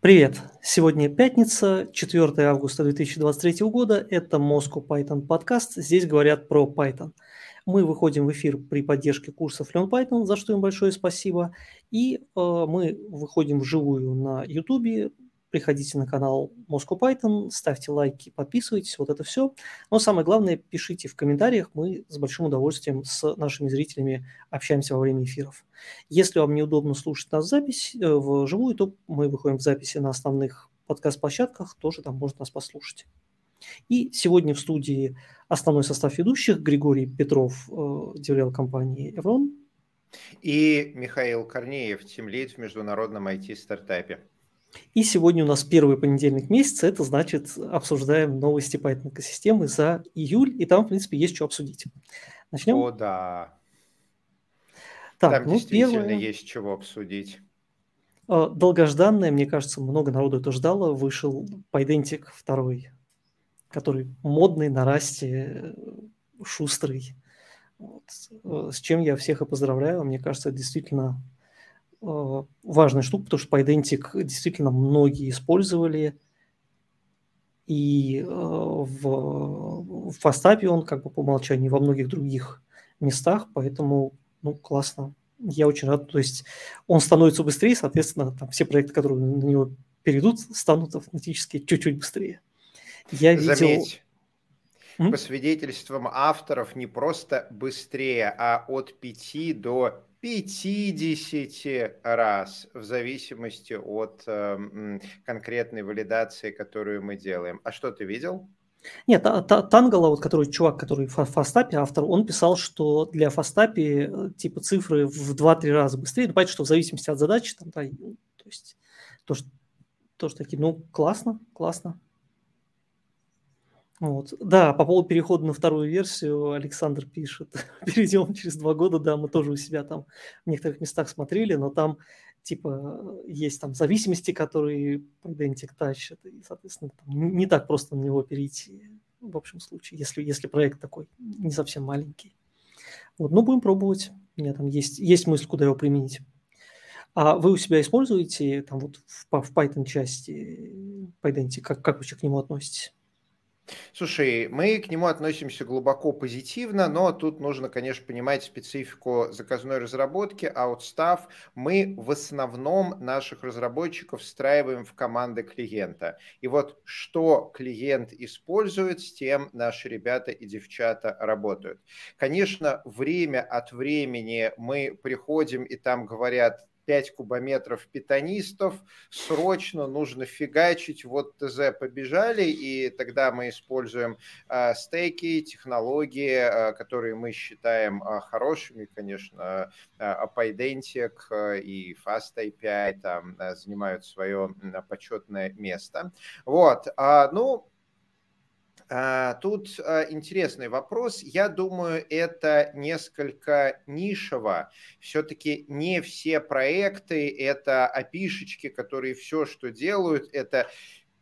Привет! Сегодня пятница, 4 августа 2023 года. Это Moscow Python подкаст. Здесь говорят про Python. Мы выходим в эфир при поддержке курсов Learn Python, за что им большое спасибо. И э, мы выходим вживую на YouTube, приходите на канал Moscow Python, ставьте лайки, подписывайтесь, вот это все. Но самое главное, пишите в комментариях, мы с большим удовольствием с нашими зрителями общаемся во время эфиров. Если вам неудобно слушать нас запись, э, в живую, то мы выходим в записи на основных подкаст-площадках, тоже там можно нас послушать. И сегодня в студии основной состав ведущих Григорий Петров, э, деврел компании «Эврон». И Михаил Корнеев, тимлид в международном IT-стартапе. И сегодня у нас первый понедельник месяца, это значит, обсуждаем новости Python экосистемы за июль, и там, в принципе, есть что обсудить. Начнем? О, да. Так, там ну, действительно первое... есть чего обсудить. А, долгожданное, мне кажется, много народу это ждало, вышел Pydentic второй, который модный, на расте, шустрый. Вот. Э, с чем я всех и поздравляю. Мне кажется, это действительно важная штука, потому что Pydantic действительно многие использовали, и э, в, в Фастапе он как бы по умолчанию во многих других местах, поэтому, ну, классно. Я очень рад. То есть он становится быстрее, соответственно, там все проекты, которые на него перейдут, станут автоматически чуть-чуть быстрее. Я видел... Заметь, по свидетельствам авторов, не просто быстрее, а от 5 до 50 раз, в зависимости от э, конкретной валидации, которую мы делаем. А что ты видел? Нет, Тангала, вот который чувак, который в Фастапе автор, он писал, что для Фастапе э, типа цифры в 2-3 раза быстрее. Ну, понятно, что в зависимости от задачи, там, да, то есть то, что, то, что такие, ну, классно, классно. Вот. Да, по поводу перехода на вторую версию Александр пишет. Перейдем через два года, да, мы тоже у себя там в некоторых местах смотрели, но там типа есть там зависимости, которые Pydantic тащит, и, соответственно, там не так просто на него перейти в общем случае, если, если проект такой не совсем маленький. Вот, ну, будем пробовать. У меня там есть, есть мысль, куда его применить. А вы у себя используете там вот в, в Python части Pydantic, как, как вы к нему относитесь? Слушай, мы к нему относимся глубоко позитивно, но тут нужно, конечно, понимать специфику заказной разработки, Outstaff. Мы в основном наших разработчиков встраиваем в команды клиента. И вот что клиент использует, с тем наши ребята и девчата работают. Конечно, время от времени мы приходим и там говорят, 5 кубометров питонистов, срочно нужно фигачить, вот ТЗ побежали, и тогда мы используем э, стейки, технологии, э, которые мы считаем э, хорошими, конечно, Apydentic э, и Fast API там занимают свое почетное место. Вот, ну, тут а, интересный вопрос. Я думаю, это несколько нишево. Все-таки не все проекты – это опишечки, которые все, что делают, это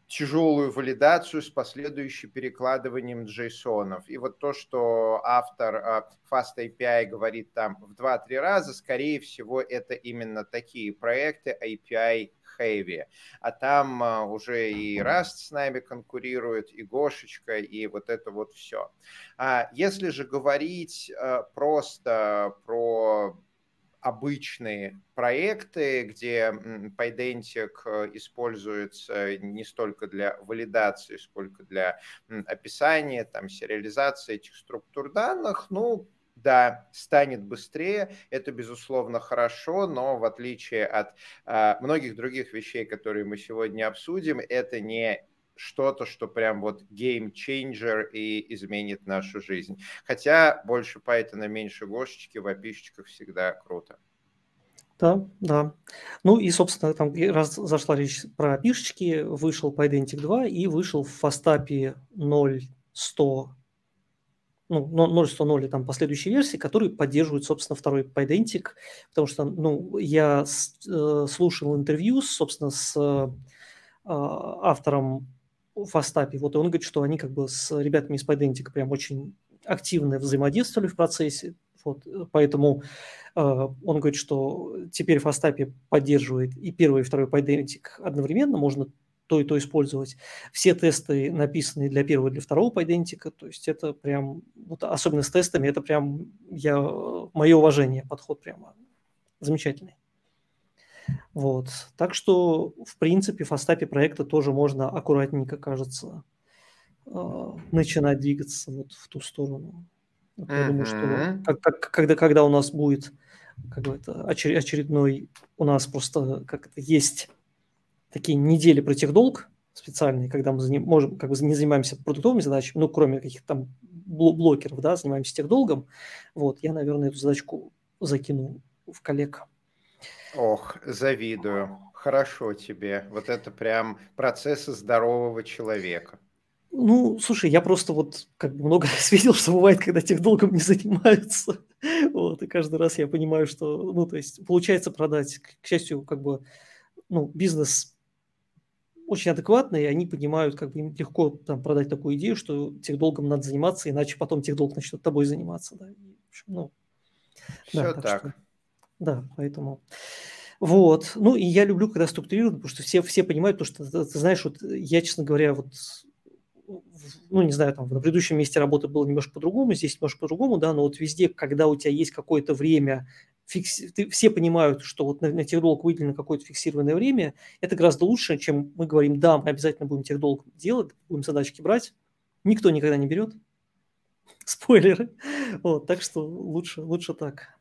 тяжелую валидацию с последующим перекладыванием джейсонов. И вот то, что автор а, Fast API говорит там в 2-3 раза, скорее всего, это именно такие проекты API Heavy, а там а, уже и Rust с нами конкурирует, и Гошечка, и вот это вот все. А если же говорить а, просто про обычные проекты, где Pydantic э, используется не столько для валидации, сколько для описания, там, сериализации этих структур данных, ну, да, станет быстрее, это безусловно хорошо, но в отличие от э, многих других вещей, которые мы сегодня обсудим, это не что-то, что прям вот changer и изменит нашу жизнь. Хотя больше Python, меньше гошечки в опишечках всегда круто. Да, да. Ну и, собственно, там раз зашла речь про опишечки, вышел Pydantic 2 и вышел в фастапе 0.100 ну, 0.100 и там последующие версии, которые поддерживают, собственно, второй Pydantic, потому что, ну, я э, слушал интервью, собственно, с э, автором Фастапи, вот и он говорит, что они как бы с ребятами из Pydantic прям очень активно взаимодействовали в процессе, Вот, поэтому э, он говорит, что теперь Фастапи поддерживает и первый, и второй PyDentic одновременно, можно то и то использовать. Все тесты написаны для первого и для второго PyDentic, то есть это прям, вот особенно с тестами, это прям я, мое уважение, подход прямо замечательный. Вот. Так что, в принципе, в Фастапе проекта тоже можно аккуратненько, кажется, э, начинать двигаться вот в ту сторону. Вот Я думаю, что как, как, когда, когда у нас будет как бы это очередной, у нас просто как это есть такие недели про техдолг специальные, когда мы заним, можем, как бы не занимаемся продуктовыми задачами, ну, кроме каких-то там блокеров, да, занимаемся техдолгом. Вот, я, наверное, эту задачку закину в коллег. Ох, завидую. Хорошо тебе. Вот это прям процессы здорового человека. Ну, слушай, я просто вот как бы много раз видел, что бывает, когда тех долгом не занимаются. Вот, и каждый раз я понимаю, что, ну, то есть получается продать. К счастью, как бы, ну, бизнес очень адекватный, и они понимают, как бы им легко там продать такую идею, что тех долгом надо заниматься, иначе потом тех долг начнет тобой заниматься. Да. И, в общем, ну, Все да, так. так. Что, да, поэтому... Вот. Ну, и я люблю, когда структурировано, потому что все, все понимают, потому что, ты, ты знаешь, вот я, честно говоря, вот ну, не знаю, там, на предыдущем месте работы было немножко по-другому, здесь немножко по-другому, да, но вот везде, когда у тебя есть какое-то время, фикс... ты, все понимают, что вот на, на техдолг выделено какое-то фиксированное время, это гораздо лучше, чем мы говорим, да, мы обязательно будем техдолг делать, будем задачки брать, никто никогда не берет, спойлеры, вот, так что лучше, лучше так.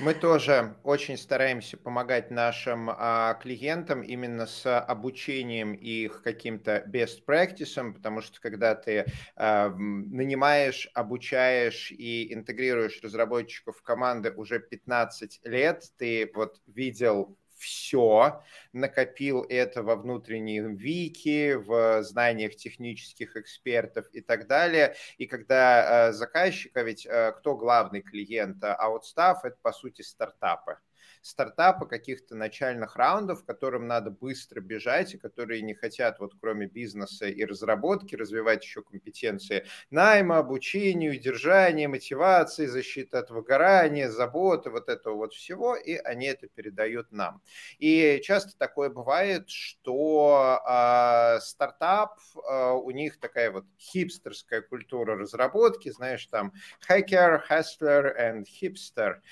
Мы тоже очень стараемся помогать нашим а, клиентам именно с обучением их каким-то best practices, потому что когда ты а, нанимаешь, обучаешь и интегрируешь разработчиков в команды уже 15 лет, ты вот видел все, накопил это во внутреннем вики, в знаниях технических экспертов и так далее. И когда э, заказчика, ведь э, кто главный клиент? Outstaff – это, по сути, стартапы стартапа, каких-то начальных раундов, которым надо быстро бежать, и которые не хотят, вот кроме бизнеса и разработки, развивать еще компетенции найма, обучения, удержания, мотивации, защиты от выгорания, заботы, вот этого вот всего, и они это передают нам. И часто такое бывает, что э, стартап, э, у них такая вот хипстерская культура разработки, знаешь, там hacker, hustler and hipster –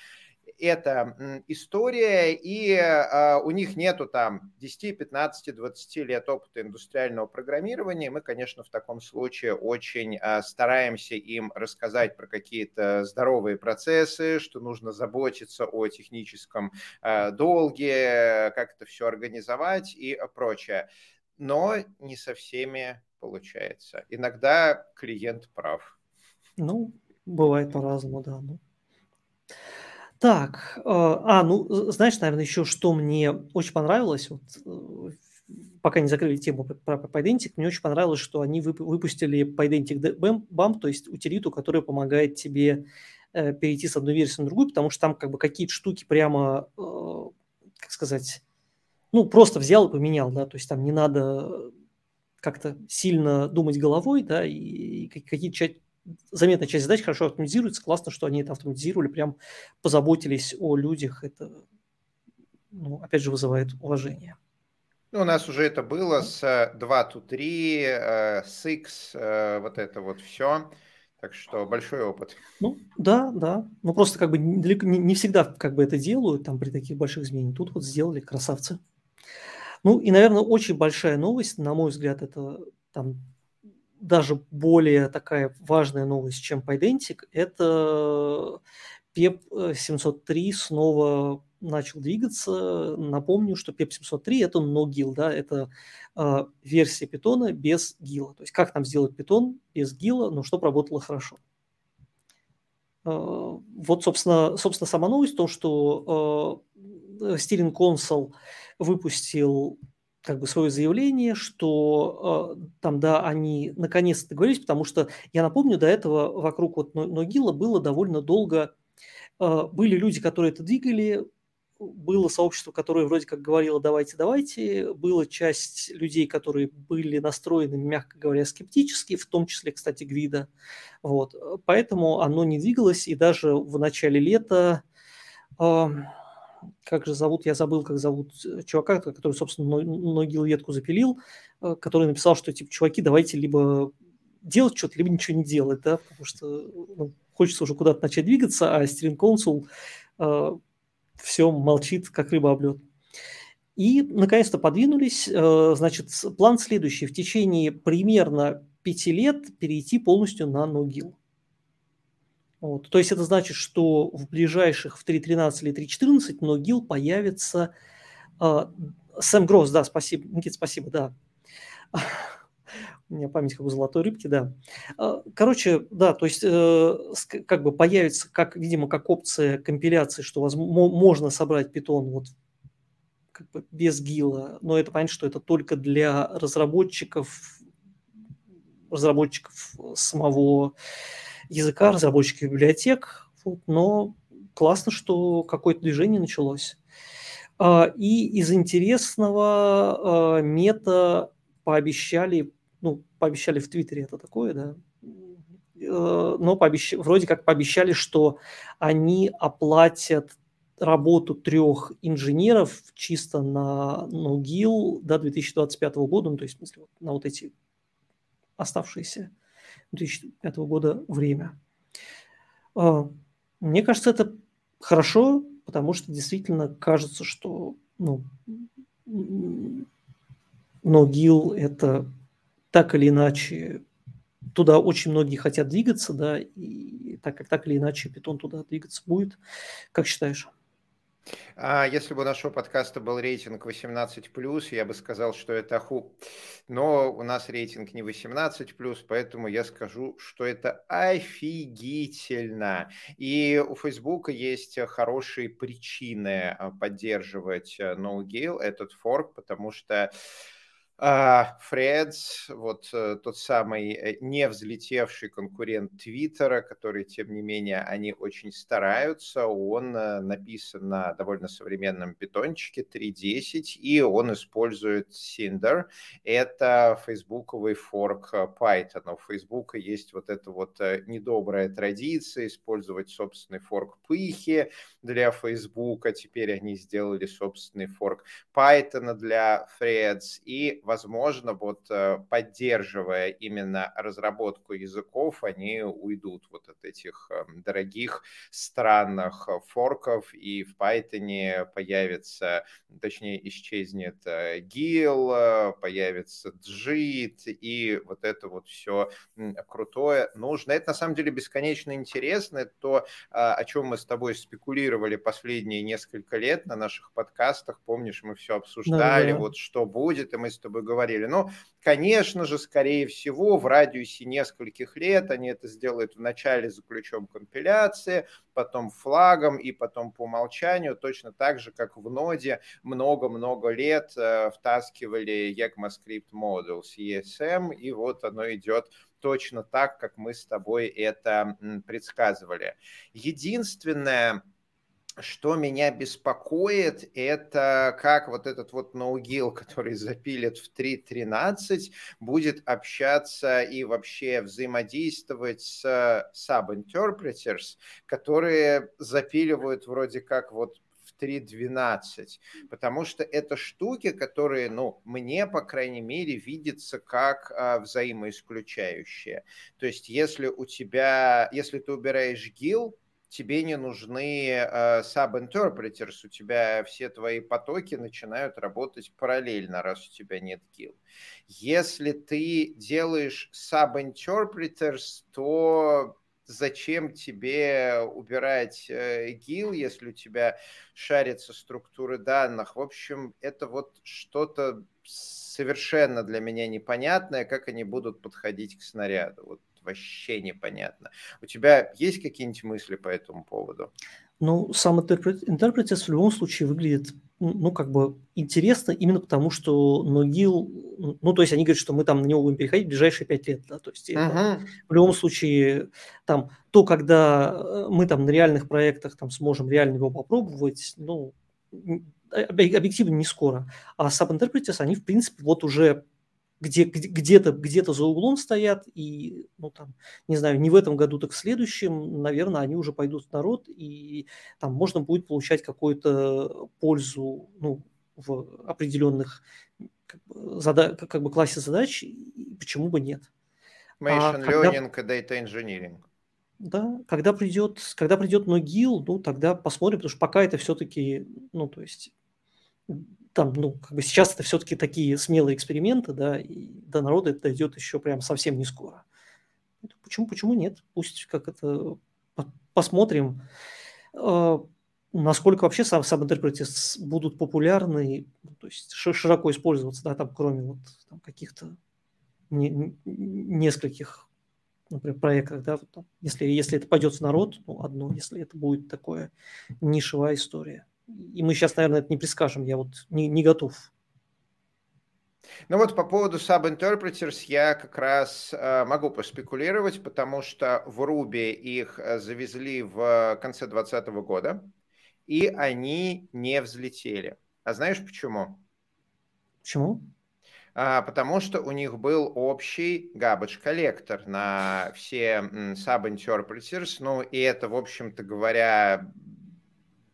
эта история, и а, у них нету там 10, 15, 20 лет опыта индустриального программирования. Мы, конечно, в таком случае очень а, стараемся им рассказать про какие-то здоровые процессы, что нужно заботиться о техническом а, долге, как это все организовать и прочее. Но не со всеми получается. Иногда клиент прав. Ну, бывает по-разному, да. Ну. Так, э, а, ну, знаешь, наверное, еще что мне очень понравилось, вот, э, пока не закрыли тему про PyDentic, мне очень понравилось, что они выпустили PyDentic BAM, то есть утилиту, которая помогает тебе э, перейти с одной версии на другую, потому что там как бы какие-то штуки прямо, как сказать, ну, просто взял и поменял, да, то есть там не надо как-то сильно думать головой, да, и какие-то заметная часть задач хорошо автоматизируется. Классно, что они это автоматизировали, прям позаботились о людях. Это, ну, опять же, вызывает уважение. Ну, у нас уже это было с 2 to 3, э, 6, э, вот это вот все. Так что большой опыт. Ну, да, да. Ну, просто как бы не, не всегда как бы это делают там при таких больших изменениях. Тут вот сделали красавцы. Ну, и, наверное, очень большая новость, на мой взгляд, это там даже более такая важная новость, чем Pydantic, это PEP 703 снова начал двигаться. Напомню, что PEP 703 это NoGIL, да, это э, версия питона без гила. То есть как нам сделать питон без гила, но чтобы работало хорошо. Э, вот, собственно, собственно, сама новость в том, что э, Steering Console выпустил как бы свое заявление, что э, там, да, они наконец-то договорились, потому что, я напомню, до этого вокруг вот Ногила было довольно долго, э, были люди, которые это двигали, было сообщество, которое вроде как говорило «давайте, давайте», была часть людей, которые были настроены, мягко говоря, скептически, в том числе, кстати, Гвида. Вот. Поэтому оно не двигалось, и даже в начале лета э, как же зовут, я забыл, как зовут чувака, который, собственно, ноги ветку запилил, э, который написал, что, типа, чуваки, давайте либо делать что-то, либо ничего не делать, да, потому что ну, хочется уже куда-то начать двигаться, а Steering Council э, все молчит, как рыба об лед. И, наконец-то, подвинулись. Э, значит, план следующий. В течение примерно пяти лет перейти полностью на НоГИЛ. Вот. То есть это значит, что в ближайших в 3.13 или 3.14 НоГИЛ появится... Э, Сэм Гросс, да, спасибо. Никит, спасибо, да. У меня память как у золотой рыбки, да. А, короче, да, то есть э, как бы появится, как, видимо, как опция компиляции, что можно собрать питон вот как бы без гила, но это понятно, что это только для разработчиков, разработчиков самого языка, разработчиков библиотек, вот, но классно, что какое-то движение началось. А, и из интересного а, мета пообещали ну, пообещали в Твиттере это такое, да, э, но пообещ... вроде как пообещали, что они оплатят работу трех инженеров чисто на НОГИЛ до 2025 года, ну, то есть, в смысле, на вот эти оставшиеся 2005 года время. Э, мне кажется, это хорошо, потому что действительно кажется, что ну, НОГИЛ – это так или иначе туда очень многие хотят двигаться, да, и так как так или иначе питон туда двигаться будет. Как считаешь? А если бы у нашего подкаста был рейтинг 18+, я бы сказал, что это ху. Но у нас рейтинг не 18+, поэтому я скажу, что это офигительно. И у Фейсбука есть хорошие причины а, поддерживать NoGale, этот форк, потому что Фредс, вот э, тот самый э, не взлетевший конкурент Твиттера, который, тем не менее, они очень стараются, он э, написан на довольно современном питончике 3.10, и он использует Cinder. Это фейсбуковый форк Python. У Фейсбука есть вот эта вот недобрая традиция использовать собственный форк пыхи для Фейсбука. Теперь они сделали собственный форк Python для Threads. И возможно, вот э, поддерживая именно разработку языков, они уйдут вот от этих эм, дорогих, странных э, форков, и в Python появится, точнее, исчезнет GIL, э, появится JIT, и вот это вот все крутое нужно. Это на самом деле бесконечно интересно, это то, о чем мы с тобой спекулировали последние несколько лет на наших подкастах, помнишь, мы все обсуждали, да, да. вот что будет, и мы с тобой вы говорили. Но, конечно же, скорее всего, в радиусе нескольких лет они это сделают вначале за ключом компиляции, потом флагом и потом по умолчанию, точно так же, как в ноде много-много лет э, втаскивали ECMAScript Modules, ESM, и вот оно идет точно так, как мы с тобой это предсказывали. Единственное, что меня беспокоит, это как вот этот вот ноугил, который запилит в 3.13, будет общаться и вообще взаимодействовать с sub-interpreters, которые запиливают вроде как вот в 3.12, потому что это штуки, которые, ну, мне, по крайней мере, видятся как а, взаимоисключающие. То есть, если у тебя, если ты убираешь гил, тебе не нужны э, sub-interpreters, у тебя все твои потоки начинают работать параллельно, раз у тебя нет гил. Если ты делаешь sub-interpreters, то зачем тебе убирать э, гил, если у тебя шарятся структуры данных. В общем, это вот что-то совершенно для меня непонятное, как они будут подходить к снаряду. Вот вообще непонятно. У тебя есть какие-нибудь мысли по этому поводу? Ну, сам интерпретес в любом случае выглядит, ну, как бы интересно, именно потому что Ногил, ну, то есть они говорят, что мы там на него будем переходить в ближайшие пять лет, да, то есть uh-huh. это, в любом случае, там, то, когда э, мы там на реальных проектах там сможем реально его попробовать, ну, объективно не скоро. А subinterpreters, они, в принципе, вот уже где, где-то, где-то за углом стоят, и, ну, там, не знаю, не в этом году, так в следующем, наверное, они уже пойдут в народ, и там можно будет получать какую-то пользу, ну, в определенных как бы, зада- как бы классе задач, почему бы нет. Machine а learning когда... и data engineering. Да, когда придет, когда придет Ногил, ну, тогда посмотрим, потому что пока это все-таки, ну, то есть, там, ну, как бы сейчас это все-таки такие смелые эксперименты, да, и до народа это дойдет еще прям совсем не скоро. Почему, почему нет? Пусть как это посмотрим, э, насколько вообще сам сам будут популярны, ну, то есть широко использоваться, да, там, кроме вот там, каких-то не, нескольких например, проектах, да, вот там, если, если это пойдет в народ, ну, одно, если это будет такое нишевая история. И мы сейчас, наверное, это не предскажем, я вот не, не готов. Ну вот по поводу Subinterpreters я как раз э, могу поспекулировать, потому что в Ruby их э, завезли в конце 2020 года, и они не взлетели. А знаешь почему? Почему? А, потому что у них был общий garbage коллектор на все sub-interpreters, ну и это, в общем-то говоря,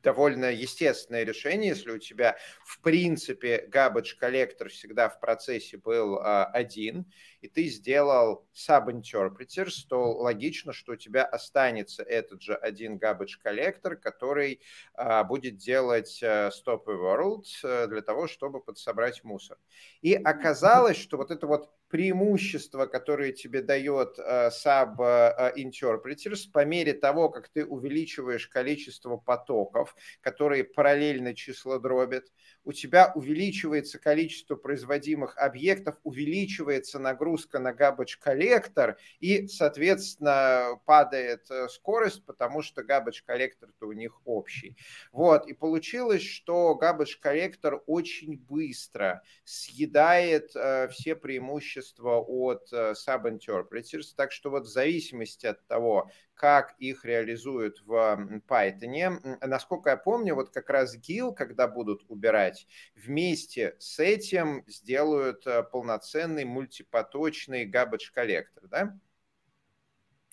довольно естественное решение, если у тебя в принципе garbage коллектор всегда в процессе был а, один, и ты сделал sub-interpreters, то логично, что у тебя останется этот же один garbage коллектор, который а, будет делать а, stop world а, для того, чтобы подсобрать мусор. И оказалось, что вот это вот преимущество, которое тебе дает Sub uh, Interpreters, по мере того, как ты увеличиваешь количество потоков, которые параллельно число дробят, у тебя увеличивается количество производимых объектов, увеличивается нагрузка на garbage коллектор и, соответственно, падает э, скорость, потому что garbage коллектор-то у них общий. Вот, и получилось, что garbage коллектор очень быстро съедает э, все преимущества от э, sub-interpreters, так что вот в зависимости от того, как их реализуют в Python. Насколько я помню, вот как раз GIL, когда будут убирать, вместе с этим сделают э, полноценный мультипоточный garbage коллектор, да?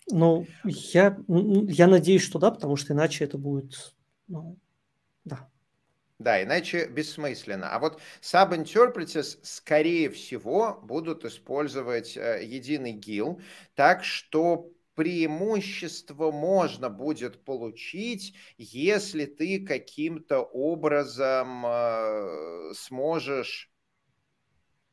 Ну, я, я надеюсь, что да, потому что иначе это будет, ну, да. Да, иначе бессмысленно. А вот sub-interpreters, скорее всего, будут использовать э, единый GIL, так что преимущество можно будет получить, если ты каким-то образом э, сможешь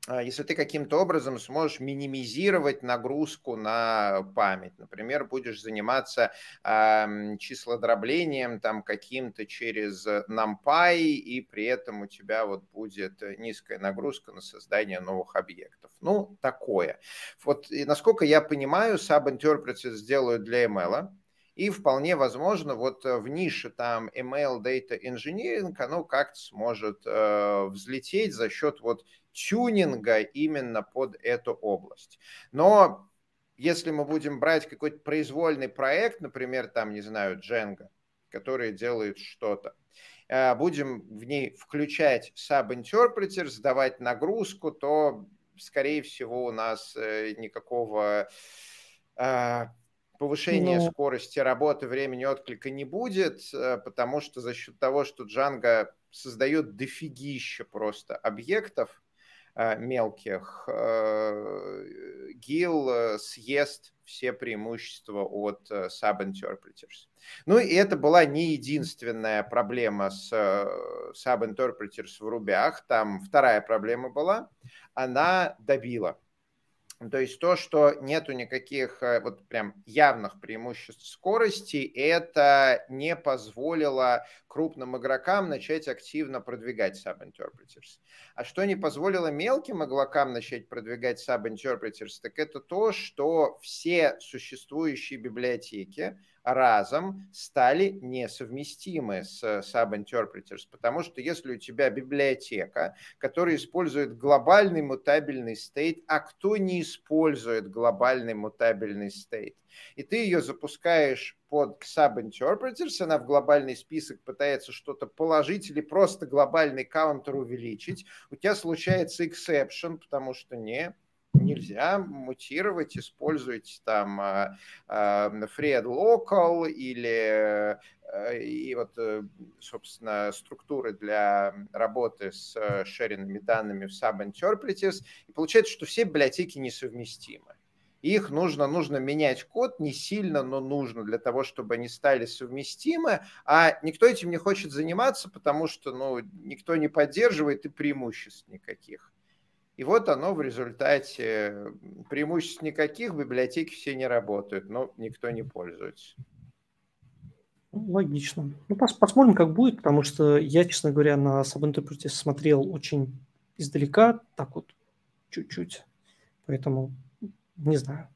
если ты каким-то образом сможешь минимизировать нагрузку на память. Например, будешь заниматься э, числодроблением там каким-то через NumPy, и при этом у тебя вот будет низкая нагрузка на создание новых объектов. Ну, такое. Вот, и насколько я понимаю, Subinterpreters сделают для ML, и вполне возможно, вот в нише там ML Data Engineering оно как-то сможет э, взлететь за счет вот тюнинга именно под эту область. Но если мы будем брать какой-то произвольный проект, например, там, не знаю, Django, который делает что-то, э, будем в ней включать sub-interpreter, сдавать нагрузку, то, скорее всего, у нас э, никакого э, повышения Но... скорости работы, времени отклика не будет, потому что за счет того, что Django создает дофигища просто объектов, Э, мелких, э, ГИЛ э, съест все преимущества от sub-interpreters. Ну и это была не единственная проблема с sub-interpreters в рубях. Там вторая проблема была. Она добила то есть то, что нету никаких э, вот прям явных преимуществ скорости, это не позволило крупным игрокам начать активно продвигать sub-interpreters. А что не позволило мелким игрокам начать продвигать sub-interpreters, так это то, что все существующие библиотеки, разом стали несовместимы с sub-interpreters, потому что если у тебя библиотека, которая использует глобальный мутабельный стейт, а кто не использует глобальный мутабельный стейт, и ты ее запускаешь под sub-interpreters, она в глобальный список пытается что-то положить или просто глобальный каунтер увеличить, у тебя случается exception, потому что не, нельзя мутировать, используйте там uh, uh, Fred Local или uh, и вот, собственно, структуры для работы с шеренными данными в subinterpreters, и получается, что все библиотеки несовместимы. Их нужно, нужно менять код не сильно, но нужно для того, чтобы они стали совместимы, а никто этим не хочет заниматься, потому что ну, никто не поддерживает и преимуществ никаких. И вот оно в результате преимуществ никаких, библиотеки все не работают, но никто не пользуется. Логично. Ну, пос посмотрим, как будет, потому что я, честно говоря, на Subinterpreter смотрел очень издалека, так вот, чуть-чуть. Поэтому не знаю.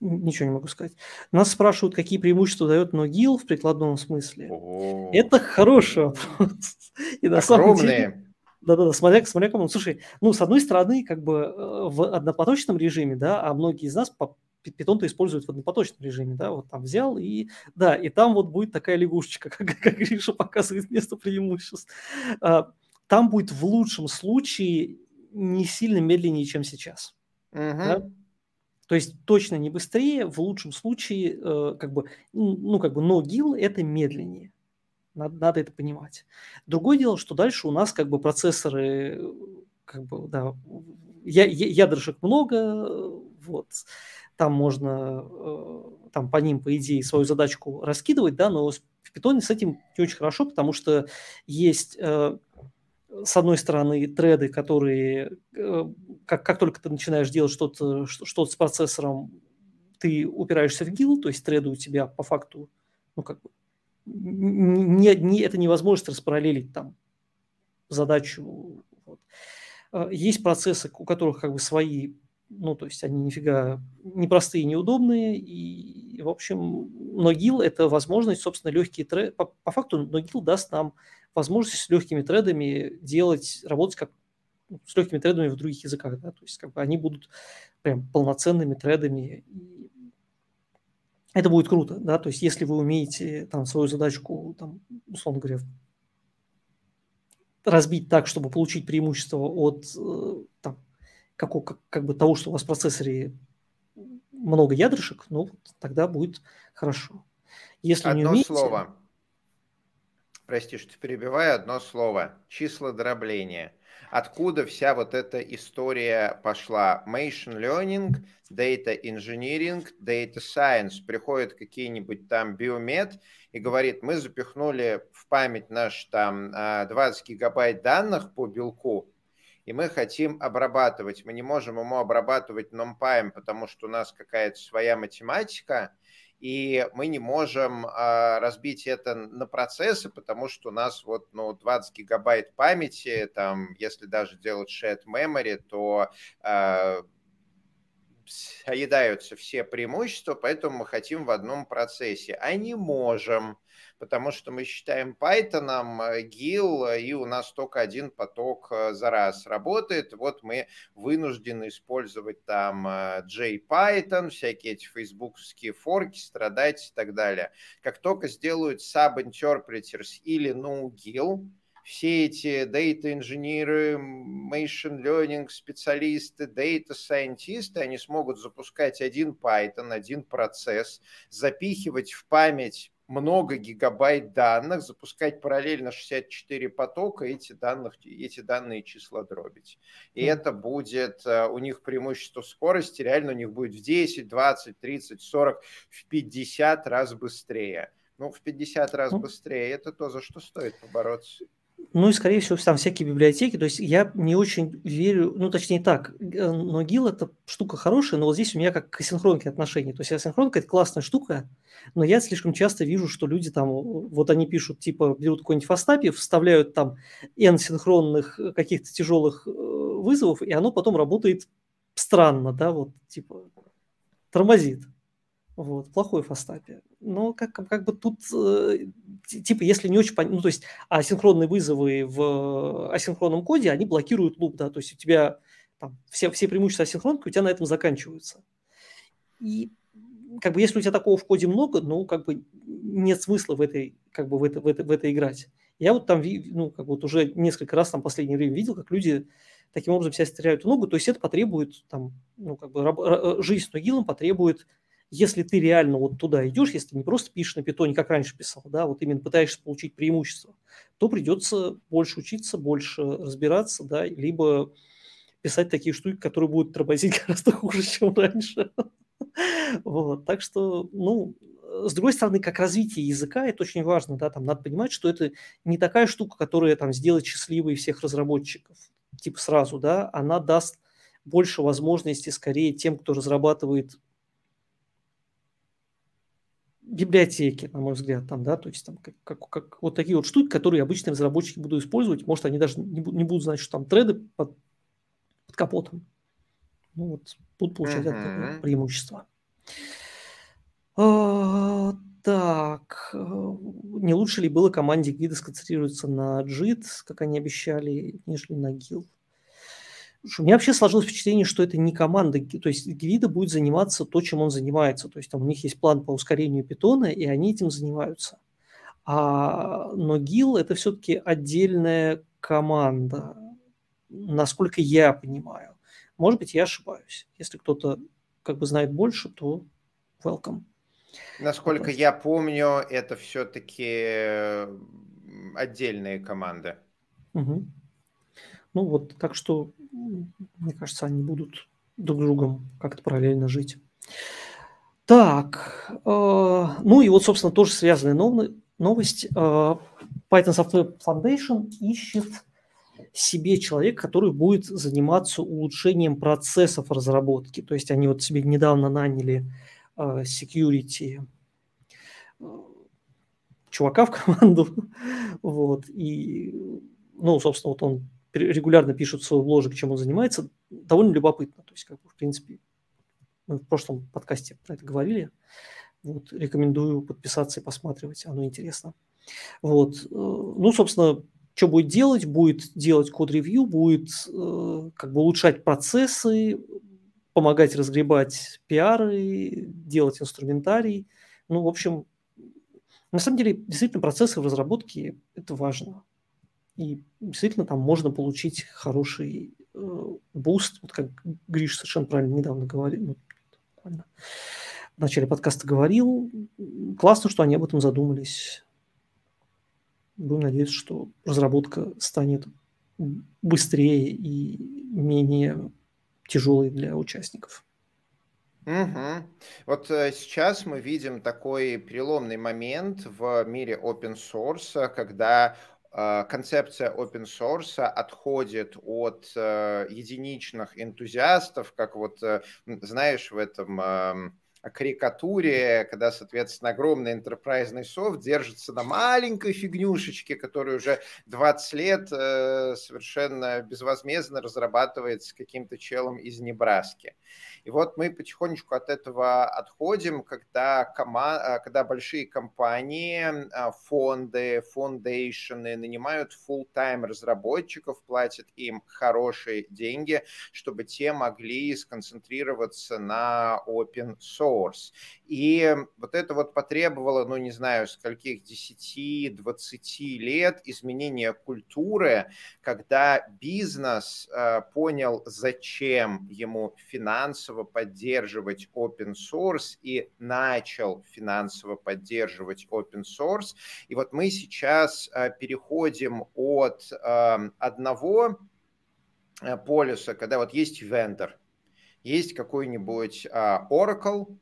Ничего не могу сказать. Нас спрашивают, какие преимущества дает Ногил в прикладном смысле. О-о-о. Это хороший вопрос. И на самом деле, да-да-да, смотря, смотря кому. Слушай, ну, с одной стороны, как бы э, в однопоточном режиме, да, а многие из нас по питон-то используют в однопоточном режиме, да, вот там взял и, да, и там вот будет такая лягушечка, как, как Гриша показывает место преимуществ. А, там будет в лучшем случае не сильно медленнее, чем сейчас. Uh-huh. Да? То есть точно не быстрее, в лучшем случае, э, как бы, ну, как бы, но гил это медленнее. Надо, надо это понимать. Другое дело, что дальше у нас как бы процессоры, как бы, да, я, ядрышек много, вот, там можно, э, там по ним, по идее, свою задачку раскидывать, да, но в питоне с этим не очень хорошо, потому что есть э, с одной стороны, треды, которые, э, как, как только ты начинаешь делать что-то что с процессором, ты упираешься в гил, то есть треды у тебя по факту, ну, как бы, не, не, это невозможно распараллелить там задачу. Вот. А, есть процессы, у которых как бы свои, ну, то есть они нифига непростые, неудобные, и, в общем, Nogil – это возможность, собственно, легкие треды. По, по факту Nogil даст нам возможность с легкими тредами делать, работать как ну, с легкими тредами в других языках, да, то есть как бы они будут прям полноценными тредами. И это будет круто, да, то есть если вы умеете там свою задачку, там, условно говоря, разбить так, чтобы получить преимущество от э, там, как, как, как бы того, что у вас в процессоре много ядрышек, ну, тогда будет хорошо. Если Одно не умеете, слово прости, что перебиваю, одно слово. Числа дробления. Откуда вся вот эта история пошла? Machine Learning, Data Engineering, Data Science. Приходят какие-нибудь там биомед и говорит, мы запихнули в память наш там 20 а, гигабайт данных по белку, и мы хотим обрабатывать. Мы не можем ему обрабатывать NumPy, потому что у нас какая-то своя математика, и мы не можем а, разбить это на процессы, потому что у нас вот ну, 20 гигабайт памяти, там, если даже делать shared memory, то а, соедаются все преимущества, поэтому мы хотим в одном процессе, а не можем потому что мы считаем Python, GIL, э, и у нас только один поток э, за раз работает. Вот мы вынуждены использовать там э, JPython, всякие эти фейсбуковские форки, страдать и так далее. Как только сделают sub-interpreters или no-GIL, все эти data инженеры, machine learning специалисты, data scientists, они смогут запускать один Python, один процесс, запихивать в память много гигабайт данных, запускать параллельно 64 потока, эти, данных, эти данные числа дробить. И mm. это будет э, у них преимущество скорости, реально у них будет в 10, 20, 30, 40, в 50 раз быстрее. Ну, в 50 раз mm. быстрее, это то, за что стоит побороться. Ну и, скорее всего, там всякие библиотеки. То есть я не очень верю, ну, точнее так, э, но ГИЛ – это штука хорошая, но вот здесь у меня как к асинхронке отношения. То есть асинхронка – это классная штука, но я слишком часто вижу, что люди там, вот они пишут, типа, берут какой-нибудь фастапи, вставляют там n синхронных э, каких-то тяжелых э, вызовов, и оно потом работает странно, да, вот, типа, тормозит. Вот, плохой фастапе. Но как, как бы тут, э, типа, если не очень понятно, ну, то есть асинхронные вызовы в асинхронном коде, они блокируют луп, да, то есть у тебя там все, все преимущества асинхронки у тебя на этом заканчиваются. И как бы если у тебя такого в коде много, ну, как бы нет смысла в этой как бы в это, в это, в это играть. Я вот там, ну, как вот уже несколько раз там в последнее время видел, как люди таким образом себя стреляют в ногу, то есть это потребует, там, ну, как бы, жизнь с Ногилом потребует, если ты реально вот туда идешь, если ты не просто пишешь на питоне, как раньше писал, да, вот именно пытаешься получить преимущество, то придется больше учиться, больше разбираться, да, либо писать такие штуки, которые будут тормозить гораздо хуже, чем раньше. Вот, так что, ну, с другой стороны, как развитие языка, это очень важно, да, там надо понимать, что это не такая штука, которая там сделает счастливой всех разработчиков, типа сразу, да, она даст больше возможностей скорее тем, кто разрабатывает библиотеки, на мой взгляд, там, да, то есть там как, как, как вот такие вот штуки, которые обычные разработчики будут использовать, может, они даже не, не будут знать, что там треды под, под капотом. Ну вот, будут получать uh-huh. преимущество. А, так, э, не лучше ли было команде гида сконцентрироваться на JIT, как они обещали, нежели на GIL? У меня вообще сложилось впечатление, что это не команда, то есть Гвида будет заниматься то, чем он занимается. То есть там у них есть план по ускорению питона, и они этим занимаются. А, но ГИЛ – это все-таки отдельная команда, насколько я понимаю. Может быть, я ошибаюсь. Если кто-то как бы знает больше, то welcome. Насколько я помню, это все-таки отдельные команды. Угу. Ну вот, так что, мне кажется, они будут друг другом как-то параллельно жить. Так, э, ну и вот, собственно, тоже связанная нов- новость. Э, Python Software Foundation ищет себе человек, который будет заниматься улучшением процессов разработки. То есть они вот себе недавно наняли э, security э, чувака в команду, вот, и, ну, собственно, вот он регулярно пишет в свой бложек, чем он занимается, довольно любопытно. То есть, как бы, в принципе, мы в прошлом подкасте про это говорили. Вот, рекомендую подписаться и посматривать, оно интересно. Вот. Э, ну, собственно, что будет делать? Будет делать код-ревью, будет э, как бы улучшать процессы, помогать разгребать пиары, делать инструментарий. Ну, в общем, на самом деле, действительно, процессы в разработке – это важно. И действительно там можно получить хороший э, буст, вот как Гриша совершенно правильно недавно говорил, ну, в начале подкаста говорил. Классно, что они об этом задумались. Будем надеяться, что разработка станет быстрее и менее тяжелой для участников. Угу. Вот э, сейчас мы видим такой переломный момент в мире open source, когда концепция open source отходит от э, единичных энтузиастов, как вот, э, знаешь, в этом э, карикатуре, когда, соответственно, огромный enterprise софт держится на маленькой фигнюшечке, которая уже 20 лет э, совершенно безвозмездно разрабатывается каким-то челом из Небраски. И вот мы потихонечку от этого отходим, когда, кома... А, когда большие компании, а, фонды, фондейшены нанимают full-time разработчиков, платят им хорошие деньги, чтобы те могли сконцентрироваться на open source. И вот это вот потребовало, ну не знаю, скольких 10-20 лет изменения культуры, когда бизнес э, понял, зачем ему финансово поддерживать open source и начал финансово поддерживать open source. И вот мы сейчас э, переходим от э, одного э, полюса, когда вот есть вендор, есть какой-нибудь Oracle,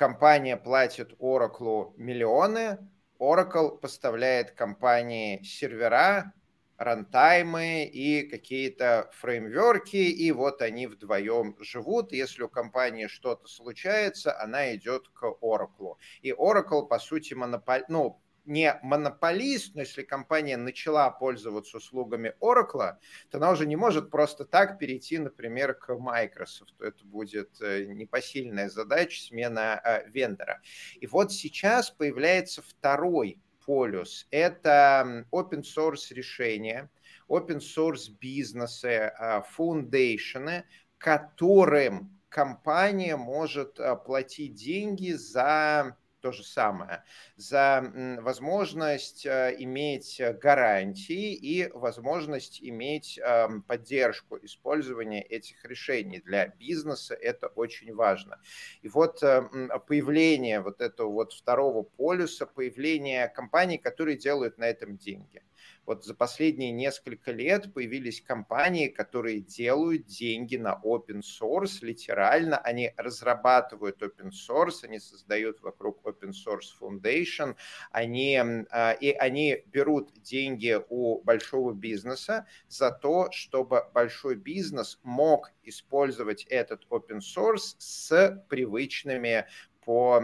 компания платит Oracle миллионы, Oracle поставляет компании сервера, рантаймы и какие-то фреймверки, и вот они вдвоем живут. Если у компании что-то случается, она идет к Oracle. И Oracle, по сути, монополь... ну, не монополист, но если компания начала пользоваться услугами Oracle, то она уже не может просто так перейти, например, к Microsoft. Это будет э, непосильная задача, смена э, вендора. И вот сейчас появляется второй полюс. Это open source решения, open source бизнесы, фундейшены, которым компания может платить деньги за то же самое, за возможность э, иметь гарантии и возможность иметь эм, поддержку использования этих решений. Для бизнеса это очень важно. И вот э, появление вот этого вот второго полюса, появление компаний, которые делают на этом деньги – вот за последние несколько лет появились компании, которые делают деньги на open source, литерально, они разрабатывают open source, они создают вокруг open source foundation, они, а, и они берут деньги у большого бизнеса за то, чтобы большой бизнес мог использовать этот open source с привычными по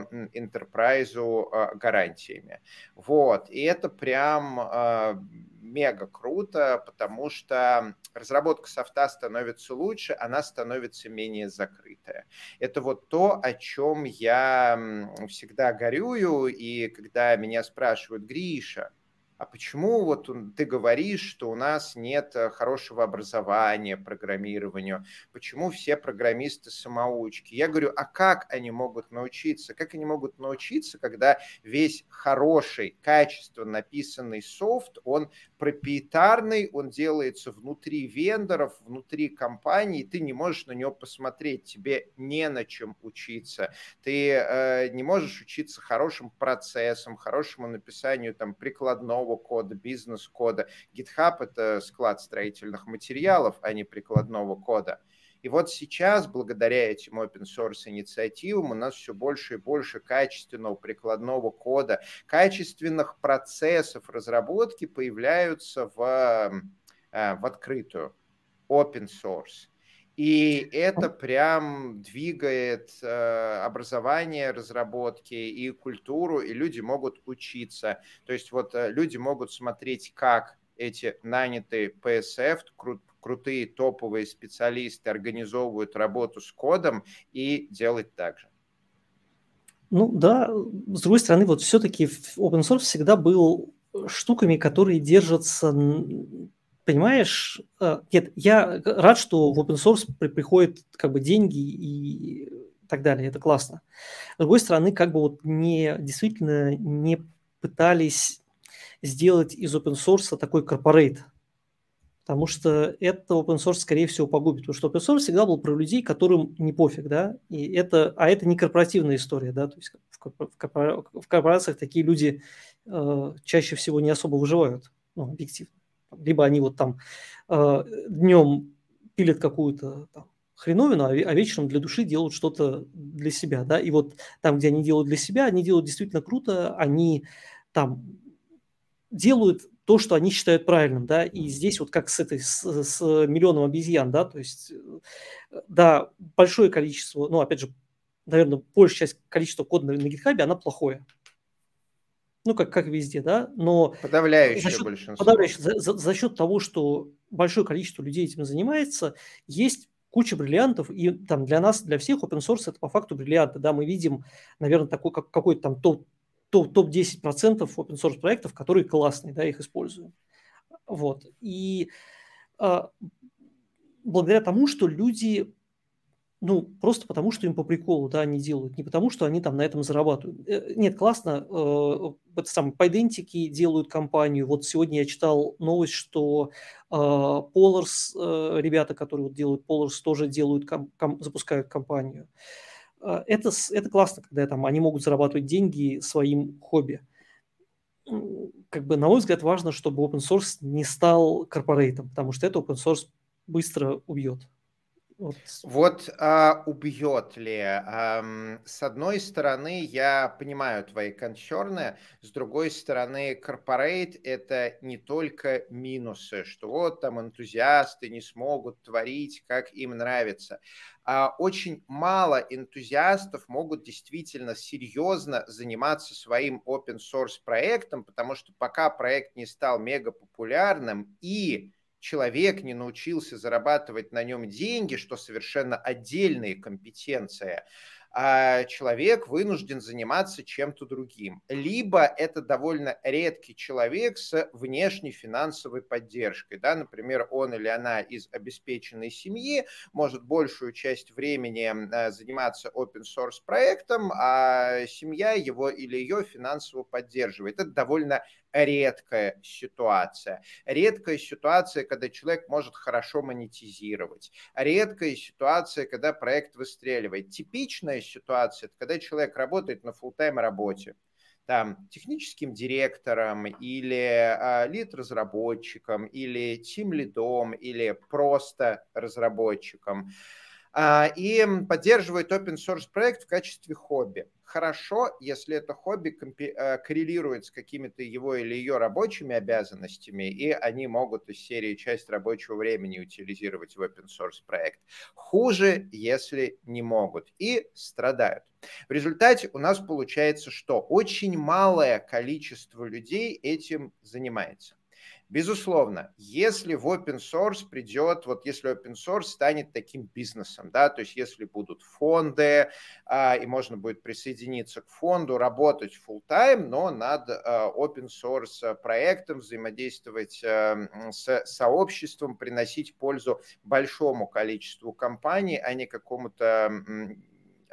а, гарантиями. Вот. И это прям а, мега круто, потому что разработка софта становится лучше, она становится менее закрытая. Это вот то, о чем я всегда горюю, и когда меня спрашивают, Гриша, а почему вот ты говоришь, что у нас нет э, хорошего образования программированию, почему все программисты самоучки? Я говорю, а как они могут научиться? Как они могут научиться, когда весь хороший, качественно написанный софт, он проприетарный, он делается внутри вендоров, внутри компаний, ты не можешь на него посмотреть, тебе не на чем учиться, ты э, не можешь учиться хорошим процессом, хорошему написанию там прикладного кода, бизнес-кода. GitHub — это склад строительных материалов, а не прикладного кода. И вот сейчас, благодаря этим open source инициативам, у нас все больше и больше качественного прикладного кода, качественных процессов разработки появляются в, э, в открытую, open source. И это прям двигает э, образование, разработки и культуру, и люди могут учиться. То есть вот э, люди могут смотреть, как эти нанятые PSF, кру- крутые топовые специалисты организовывают работу с кодом и делать так же. Ну да, с другой стороны, вот все-таки open source всегда был штуками, которые держатся понимаешь, э, нет, я рад, что в open source приходят как бы деньги и так далее, это классно. С другой стороны, как бы вот не, действительно не пытались сделать из open source такой корпорейт, потому что это open source, скорее всего, погубит, потому что open source всегда был про людей, которым не пофиг, да, и это, а это не корпоративная история, да, то есть в, корпорациях такие люди э, чаще всего не особо выживают, ну, объективно. Либо они вот там э, днем пилят какую-то там, хреновину, а, а вечером для души делают что-то для себя, да, и вот там, где они делают для себя, они делают действительно круто, они там делают то, что они считают правильным, да, и здесь вот как с этой, с, с миллионом обезьян, да, то есть, э, да, большое количество, ну, опять же, наверное, большая часть количества кода на, на GitHub, она плохое, ну, как, как везде, да, но... Подавляющее за счет, большинство. Подавляющее, за, за, за счет того, что большое количество людей этим занимается, есть куча бриллиантов, и там для нас, для всех open source это по факту бриллианты, да, мы видим, наверное, такой, как, какой-то там топ, топ, топ-10% open source проектов, которые классные, да, их используем. Вот, и а, благодаря тому, что люди ну, просто потому, что им по приколу, да, они делают, не потому, что они там на этом зарабатывают. Э, нет, классно, э, это самое, по идентике делают компанию. Вот сегодня я читал новость, что э, Polars, э, ребята, которые вот делают Polars, тоже делают, ком, ком, запускают компанию. Э, это, это классно, когда там они могут зарабатывать деньги своим хобби. Как бы, на мой взгляд, важно, чтобы open source не стал корпорейтом, потому что это open source быстро убьет. Вот, а, убьет ли? А, с одной стороны, я понимаю твои консерны, с другой стороны, корпорейт – это не только минусы, что вот там энтузиасты не смогут творить, как им нравится. А очень мало энтузиастов могут действительно серьезно заниматься своим open source проектом, потому что пока проект не стал мега популярным и человек не научился зарабатывать на нем деньги, что совершенно отдельная компетенция, а человек вынужден заниматься чем-то другим. Либо это довольно редкий человек с внешней финансовой поддержкой. Да? Например, он или она из обеспеченной семьи может большую часть времени э, заниматься open source проектом, а семья его или ее финансово поддерживает. Это довольно редкая ситуация. Редкая ситуация, когда человек может хорошо монетизировать. Редкая ситуация, когда проект выстреливает. Типичная ситуация, это когда человек работает на full-time работе там, техническим директором или а, лид-разработчиком или тим-лидом или просто разработчиком и поддерживает open source проект в качестве хобби хорошо, если это хобби э, коррелирует с какими-то его или ее рабочими обязанностями, и они могут из серии часть рабочего времени утилизировать в open source проект. Хуже, если не могут и страдают. В результате у нас получается, что очень малое количество людей этим занимается. Безусловно, если в open source придет, вот если open source станет таким бизнесом, да, то есть если будут фонды, а, и можно будет присоединиться к фонду, работать full time, но над а, open source проектом, взаимодействовать а, с сообществом, приносить пользу большому количеству компаний, а не какому-то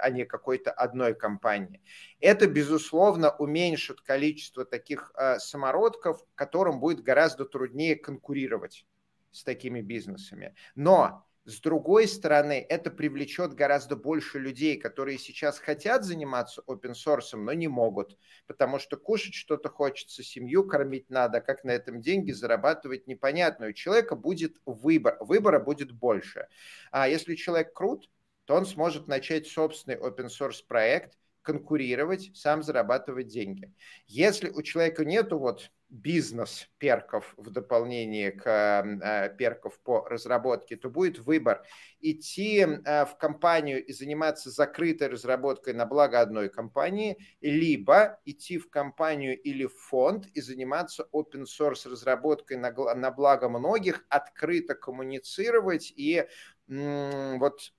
а не какой-то одной компании. Это, безусловно, уменьшит количество таких э, самородков, которым будет гораздо труднее конкурировать с такими бизнесами. Но с другой стороны, это привлечет гораздо больше людей, которые сейчас хотят заниматься open source, но не могут, потому что кушать что-то хочется, семью кормить надо, как на этом деньги зарабатывать непонятно. У человека будет выбор, выбора будет больше. А если человек крут, то он сможет начать собственный open source проект, конкурировать, сам зарабатывать деньги. Если у человека нету вот бизнес перков в дополнение к э, перков по разработке, то будет выбор идти э, в компанию и заниматься закрытой разработкой на благо одной компании, либо идти в компанию или в фонд и заниматься open source разработкой на, на благо многих, открыто коммуницировать и вот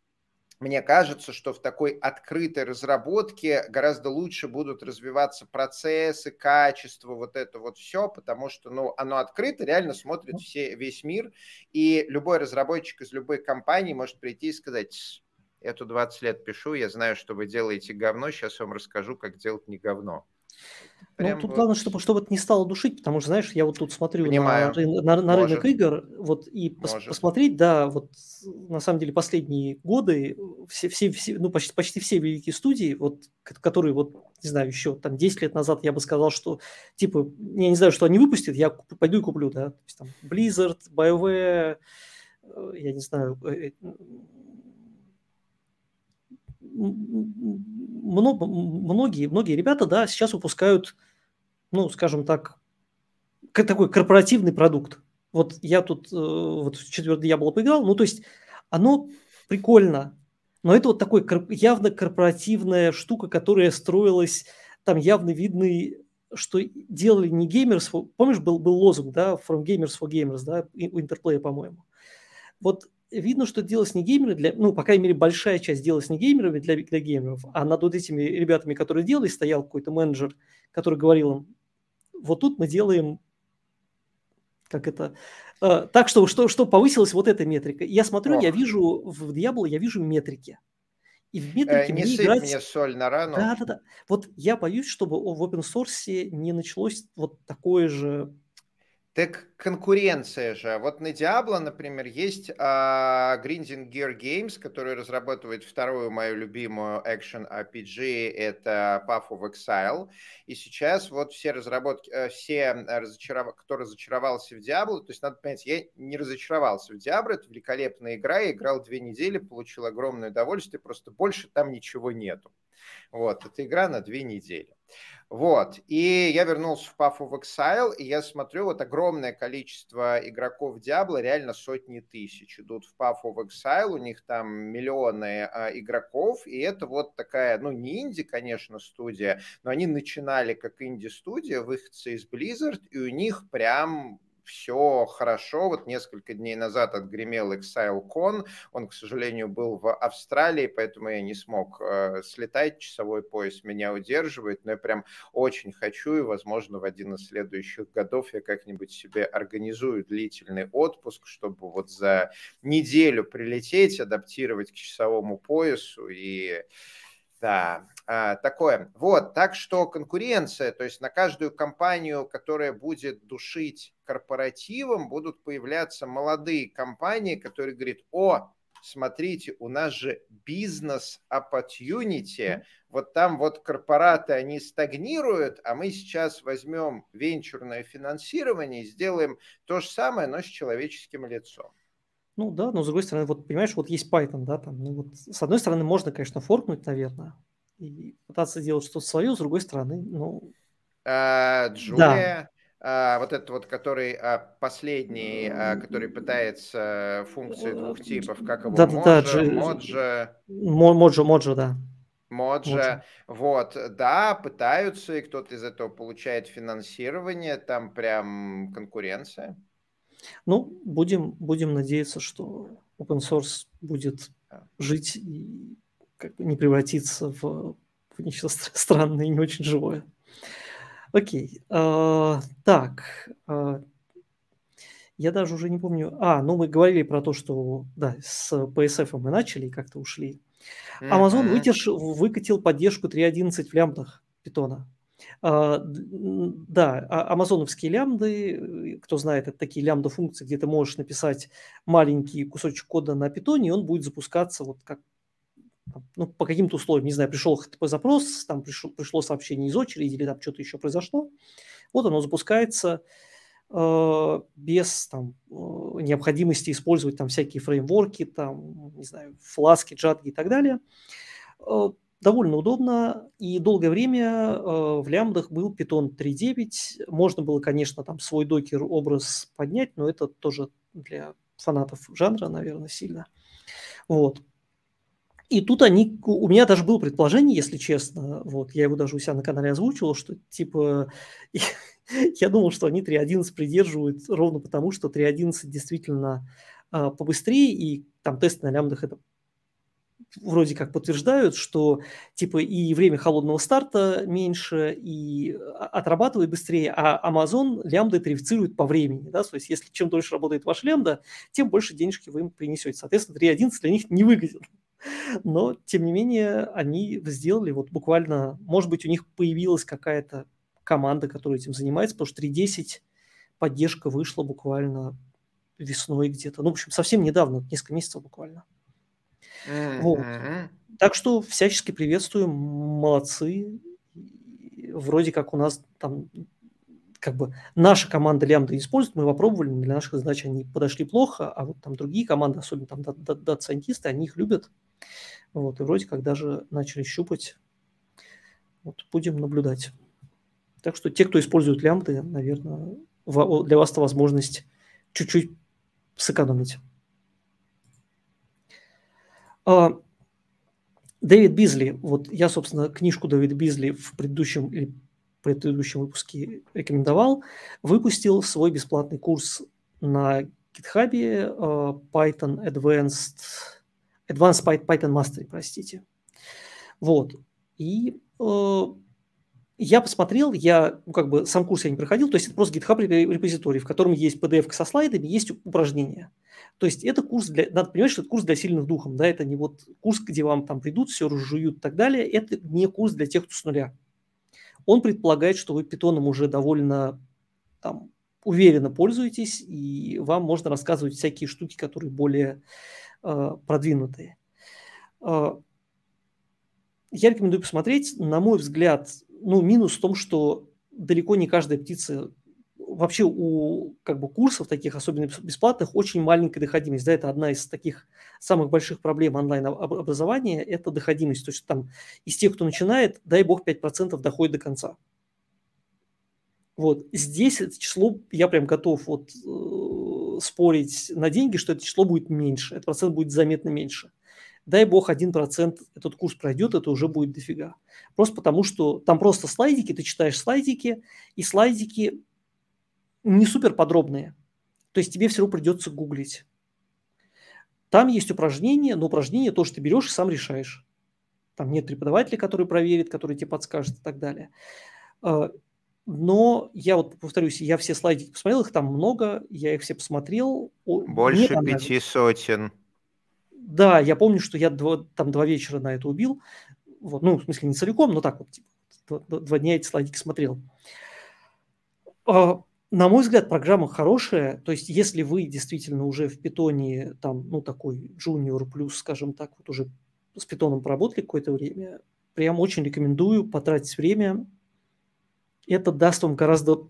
мне кажется, что в такой открытой разработке гораздо лучше будут развиваться процессы, качество, вот это вот все, потому что ну, оно открыто, реально смотрит все, весь мир, и любой разработчик из любой компании может прийти и сказать, эту 20 лет пишу, я знаю, что вы делаете говно, сейчас я вам расскажу, как делать не говно. Ну, тут вот... главное, чтобы, чтобы это не стало душить, потому что, знаешь, я вот тут смотрю на, на, на рынок игр, вот и пос, посмотреть, да, вот на самом деле последние годы все, все, все ну, почти, почти все великие студии, вот, которые вот, не знаю, еще там 10 лет назад я бы сказал, что, типа, я не знаю, что они выпустят, я пойду и куплю, да, то есть там Blizzard, BioWare, э, я не знаю, э, э, много, многие, многие ребята, да, сейчас выпускают, ну, скажем так, такой корпоративный продукт. Вот я тут э, вот в четвертый яблоко поиграл, ну, то есть оно прикольно, но это вот такой явно корпоративная штука, которая строилась, там явно видно, что делали не геймерс, помнишь, был, был лозунг, да, from gamers for gamers, да, у Интерплея, по-моему. Вот видно, что делалось не геймеры, для, ну, по крайней мере, большая часть делалась не геймерами для, для геймеров, а над вот этими ребятами, которые делали, стоял какой-то менеджер, который говорил им, вот тут мы делаем, как это, э, так, что, что, что повысилась вот эта метрика. Я смотрю, Ох. я вижу в Diablo, я вижу метрики. И в метрике э, не мне играть... мне соль на рану. Да, да, да. Вот я боюсь, чтобы в open source не началось вот такое же так конкуренция же. Вот на Diablo, например, есть uh, Grinding Gear Games, который разрабатывает вторую мою любимую action RPG, это Path of Exile. И сейчас вот все разработки, э, все, разочаров... кто разочаровался в Diablo, то есть надо понять, я не разочаровался в Diablo, это великолепная игра, я играл две недели, получил огромное удовольствие, просто больше там ничего нету. Вот, это игра на две недели. Вот, и я вернулся в Path of Exile, и я смотрю, вот огромное количество игроков Diablo, реально сотни тысяч идут в Path of Exile, у них там миллионы а, игроков, и это вот такая, ну, не инди, конечно, студия, но они начинали как инди-студия, выходцы из Blizzard, и у них прям все хорошо. Вот несколько дней назад отгремел ExileCon. Он, к сожалению, был в Австралии, поэтому я не смог э, слетать. Часовой пояс меня удерживает, но я прям очень хочу, и, возможно, в один из следующих годов я как-нибудь себе организую длительный отпуск, чтобы вот за неделю прилететь, адаптировать к часовому поясу и да, такое. Вот, так что конкуренция, то есть на каждую компанию, которая будет душить корпоративом, будут появляться молодые компании, которые говорят, о, смотрите, у нас же бизнес opportunity, вот там вот корпораты, они стагнируют, а мы сейчас возьмем венчурное финансирование и сделаем то же самое, но с человеческим лицом. Ну да, но с другой стороны, вот понимаешь, вот есть Python, да, там, ну вот с одной стороны можно, конечно, форкнуть, наверное, и пытаться делать что-то свое, с другой стороны, ну... А, Джулия, да. а, вот этот вот, который а, последний, а, который пытается функции двух типов, как его, да, Моджа, да, Моджа... Моджа, Моджа, да. Моджа, вот, да, пытаются, и кто-то из этого получает финансирование, там прям конкуренция. Ну, будем, будем надеяться, что open source будет жить и как бы не превратиться в, в нечто странное и не очень живое. Окей. Uh, так. Uh, я даже уже не помню. А, ну мы говорили про то, что да, с PSF мы начали и как-то ушли. Amazon вытерш, выкатил поддержку 3.11 в лямбдах питона. А, да, а амазоновские лямбды, кто знает, это такие лямбда-функции, где ты можешь написать маленький кусочек кода на питоне, и он будет запускаться вот как ну, по каким-то условиям, не знаю, пришел HTTP-запрос, там пришло, пришло сообщение из очереди или там что-то еще произошло, вот оно запускается э, без там, э, необходимости использовать там всякие фреймворки, там, не знаю, фласки, джатги и так далее. Э, довольно удобно, и долгое время э, в лямбдах был Python 3.9. Можно было, конечно, там свой докер образ поднять, но это тоже для фанатов жанра, наверное, сильно. Вот. И тут они, у меня даже было предположение, если честно, вот, я его даже у себя на канале озвучил, что типа, я думал, что они 3.11 придерживают ровно потому, что 3.11 действительно а, побыстрее, и там тесты на лямбдах это вроде как подтверждают, что типа и время холодного старта меньше, и а, отрабатывает быстрее, а Amazon лямбда тарифицирует по времени. Да? То есть если чем дольше работает ваш лямбда, тем больше денежки вы им принесете. Соответственно, 3.11 для них не выгоден. Но, тем не менее, они сделали вот буквально, может быть, у них появилась какая-то команда, которая этим занимается, потому что 3.10 поддержка вышла буквально весной где-то. Ну, в общем, совсем недавно, несколько месяцев буквально. Mm-hmm. Вот. Так что всячески приветствуем, молодцы. Вроде как у нас там как бы наша команда лямбда использует, мы его пробовали, для наших задач они подошли плохо, а вот там другие команды, особенно там дата-сайентисты, они их любят. Вот, и вроде как даже начали щупать. Вот, будем наблюдать. Так что те, кто использует лямбды, наверное, для вас это возможность чуть-чуть сэкономить. А, Дэвид Бизли, вот я, собственно, книжку Дэвида Бизли в предыдущем или предыдущем выпуске рекомендовал, выпустил свой бесплатный курс на GitHub uh, Python Advanced, Advanced Python Mastery, простите. Вот. И uh, я посмотрел, я, ну, как бы, сам курс я не проходил, то есть это просто GitHub репозиторий, в котором есть PDF со слайдами, есть упражнения. То есть это курс для, надо понимать, что это курс для сильных духом, да, это не вот курс, где вам там придут, все разжуют и так далее, это не курс для тех, кто с нуля. Он предполагает, что вы питоном уже довольно там уверенно пользуетесь, и вам можно рассказывать всякие штуки, которые более э, продвинутые. Э, я рекомендую посмотреть. На мой взгляд, ну, минус в том, что далеко не каждая птица вообще у как бы курсов таких, особенно бесплатных, очень маленькая доходимость. Да, это одна из таких самых больших проблем онлайн-образования – это доходимость. То есть там из тех, кто начинает, дай бог, 5% доходит до конца. Вот здесь это число, я прям готов вот э, спорить на деньги, что это число будет меньше, этот процент будет заметно меньше. Дай бог, 1% этот курс пройдет, это уже будет дофига. Просто потому, что там просто слайдики, ты читаешь слайдики, и слайдики не супер подробные. То есть тебе все равно придется гуглить. Там есть упражнения, но упражнения то, что ты берешь и сам решаешь. Там нет преподавателя, который проверит, который тебе подскажет и так далее. Но я вот повторюсь, я все слайды посмотрел, их там много, я их все посмотрел. Больше пяти сотен. Да, я помню, что я два, там два вечера на это убил. Вот, ну, в смысле, не целиком, но так вот, типа, два, два дня эти слайдики смотрел. А, на мой взгляд, программа хорошая. То есть, если вы действительно уже в питоне, там, ну, такой junior плюс, скажем так, вот уже с питоном поработали какое-то время, прям очень рекомендую потратить время. Это даст вам гораздо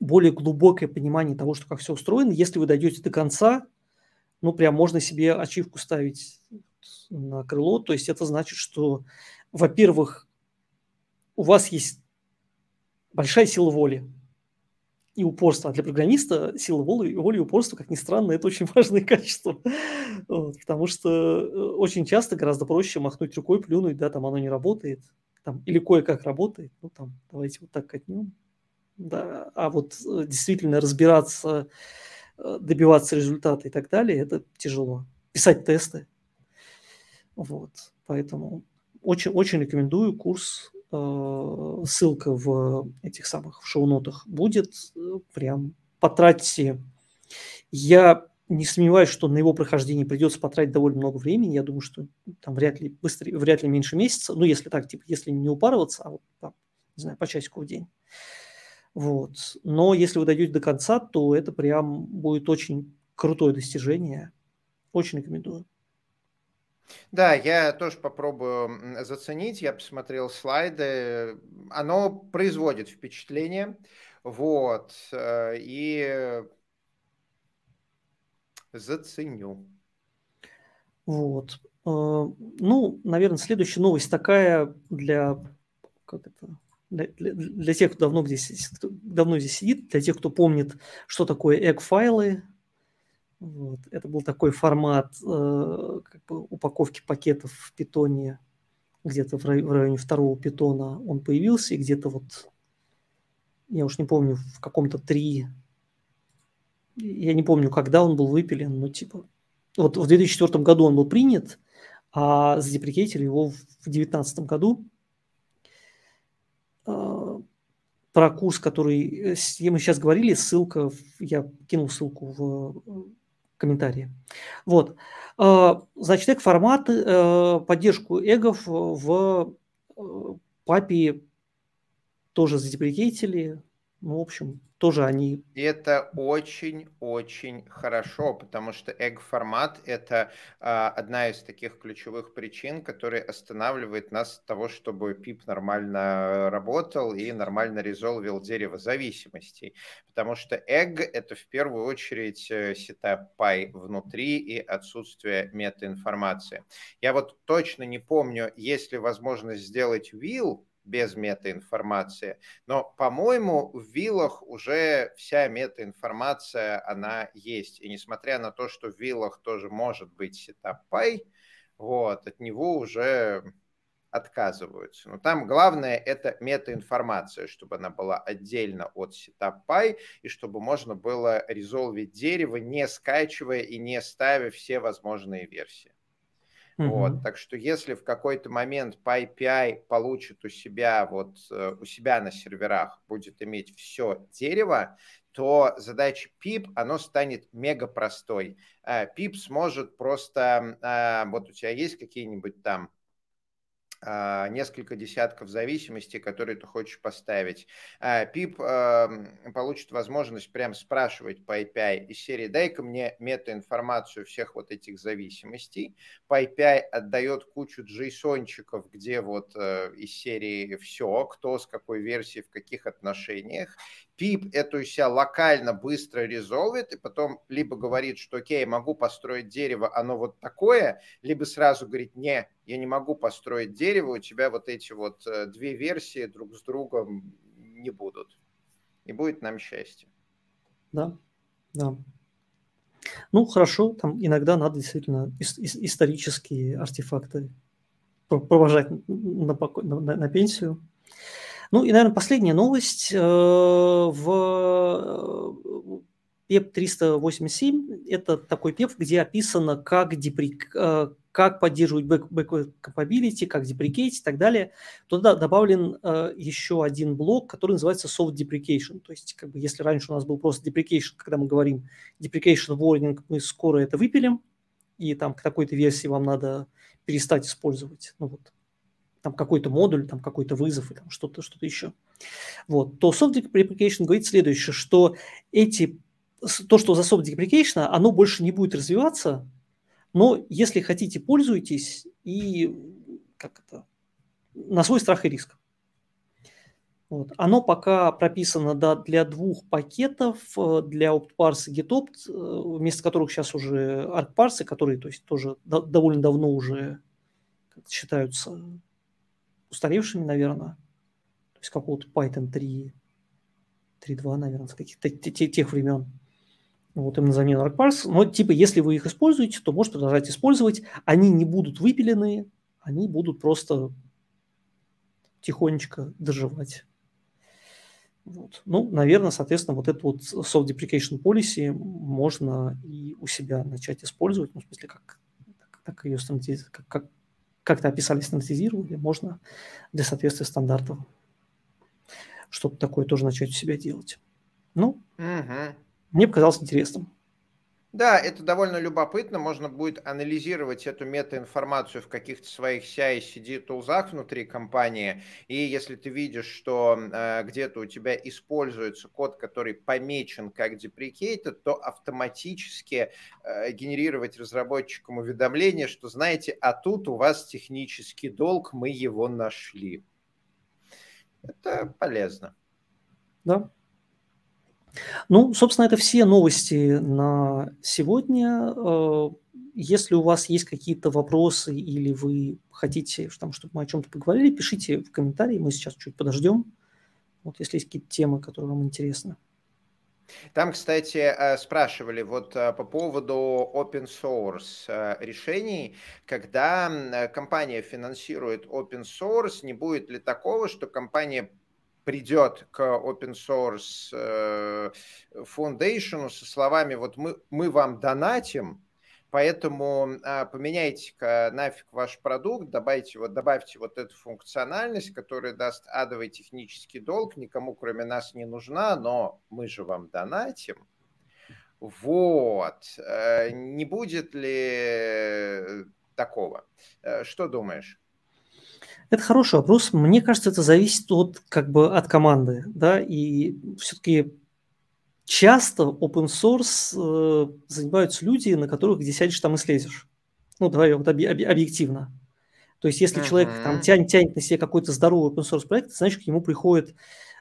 более глубокое понимание того, что как все устроено. Если вы дойдете до конца, ну, прям можно себе ачивку ставить на крыло. То есть это значит, что, во-первых, у вас есть большая сила воли и упорство. А для программиста сила воли, воли и упорство, как ни странно, это очень важные качества. Вот, потому что э, очень часто гораздо проще махнуть рукой, плюнуть, да, там оно не работает, там, или кое-как работает, ну там, давайте вот так катнем. Да, а вот э, действительно разбираться, э, добиваться результата и так далее, это тяжело. Писать тесты. Вот, поэтому очень, очень рекомендую курс Э, ссылка в этих самых в шоу-нотах будет. Прям потратьте. Я не сомневаюсь, что на его прохождение придется потратить довольно много времени. Я думаю, что там вряд ли быстрее, вряд ли меньше месяца. Ну, если так, типа, если не упарываться, а вот там, не знаю, по часику в день. Вот. Но если вы дойдете до конца, то это прям будет очень крутое достижение. Очень рекомендую. Да, я тоже попробую заценить. Я посмотрел слайды. Оно производит впечатление. Вот. Э, и заценю. Вот. Э, ну, наверное, следующая новость такая для, как это, для, для, для тех, кто давно здесь, кто давно здесь сидит, для тех, кто помнит, что такое egg-файлы, вот. Это был такой формат э, как бы упаковки пакетов в питоне, где-то в, рай, в районе второго питона он появился, и где-то вот, я уж не помню, в каком-то три, я не помню, когда он был выпилен, но типа, вот в 2004 году он был принят, а задеприкетили его в 2019 году. Э, про курс, который э, мы сейчас говорили, ссылка, я кинул ссылку в комментарии. Вот. А, значит, эго формат, э, поддержку эгов в э, папе тоже задеприкейтили. Ну, в общем, тоже они... Это очень-очень хорошо, потому что egg-формат – это а, одна из таких ключевых причин, которые останавливает нас от того, чтобы PIP нормально работал и нормально резолвил дерево зависимостей. Потому что egg – это в первую очередь э, сетап py внутри и отсутствие метаинформации. Я вот точно не помню, есть ли возможность сделать will, без метаинформации. Но, по-моему, в wheel ах уже вся метаинформация, она есть. И несмотря на то, что в wheel ах тоже может быть setup.py, вот, от него уже отказываются. Но там главное это метаинформация, чтобы она была отдельно от setup.py и чтобы можно было резолвить дерево, не скачивая и не ставя все возможные версии. Угу. Вот, так что если в какой-то момент PyPI получит у себя вот э, у себя на серверах будет иметь все дерево, то задача PIP, оно станет мега простой. PIP э, сможет просто, э, вот у тебя есть какие-нибудь там несколько десятков зависимостей, которые ты хочешь поставить. Пип а, получит возможность прям спрашивать по API из серии «дай-ка мне метаинформацию всех вот этих зависимостей». По API отдает кучу джейсончиков, где вот э, из серии все, кто с какой версией, в каких отношениях. Пип эту себя локально быстро резолвит, и потом либо говорит, что окей, могу построить дерево, оно вот такое, либо сразу говорит, не, я не могу построить дерево, у тебя вот эти вот э, две версии друг с другом не будут. И будет нам счастье. Да, да. Ну, хорошо, там иногда надо действительно исторические артефакты провожать на, на, на, на пенсию. Ну и, наверное, последняя новость. Э, в PEP 387 – это такой PEP, где описано, как, деприк, э, как поддерживать backward compatibility, как деприкейт и так далее. Туда добавлен э, еще один блок, который называется soft deprecation. То есть, как бы, если раньше у нас был просто deprecation, когда мы говорим deprecation warning, мы скоро это выпилим, и там к такой-то версии вам надо перестать использовать. Ну вот, там какой-то модуль, там какой-то вызов и там что-то, что-то еще. Вот. То soft deprecation говорит следующее, что эти, то, что за soft deprecation, оно больше не будет развиваться, но если хотите, пользуйтесь и как это, на свой страх и риск. Вот. Оно пока прописано да, для двух пакетов, э, для OptParse и GitOpt, э, вместо которых сейчас уже ArcParse, которые то есть, тоже довольно давно уже считаются устаревшими, наверное. То есть какого-то Python 3, 3.2, наверное, с каких-то тех времен. Вот им на замену ArcParse. Но типа, если вы их используете, то можете продолжать использовать. Они не будут выпилены, они будут просто тихонечко доживать. Вот. Ну, наверное, соответственно, вот эту вот soft deprecation policy можно и у себя начать использовать, ну, в смысле, как, как ее стандартизировать, как, как, как-то описали, стандартизировали, можно для соответствия стандартов что-то такое тоже начать у себя делать. Ну, угу. мне показалось интересным. Да, это довольно любопытно. Можно будет анализировать эту метаинформацию в каких-то своих CI-CD тулзах внутри компании. И если ты видишь, что э, где-то у тебя используется код, который помечен как deprecated, то автоматически э, генерировать разработчикам уведомление, что знаете, а тут у вас технический долг, мы его нашли. Это полезно. Да, ну, собственно, это все новости на сегодня. Э, если у вас есть какие-то вопросы или вы хотите, чтобы мы о чем-то поговорили, пишите в комментарии, мы сейчас чуть подождем. Вот если есть какие-то темы, которые вам интересны. Там, кстати, э, спрашивали вот э, по поводу open source решений, когда компания финансирует open source, не будет ли такого, что компания придет к open source э, foundation со словами вот мы, мы вам донатим, поэтому а, поменяйте-ка нафиг ваш продукт, добавьте вот, добавьте вот эту функциональность, которая даст адовый технический долг, никому кроме нас не нужна, но мы же вам донатим. Вот. Э, не будет ли такого? Э, что думаешь? Это хороший вопрос. Мне кажется, это зависит от, как бы, от команды. Да? И все-таки часто open source э, занимаются люди, на которых где сядешь, там и слезешь. Ну, давай вот объективно. То есть, если uh-huh. человек там тянет, тянет на себе какой-то здоровый open source проект, значит, к нему приходит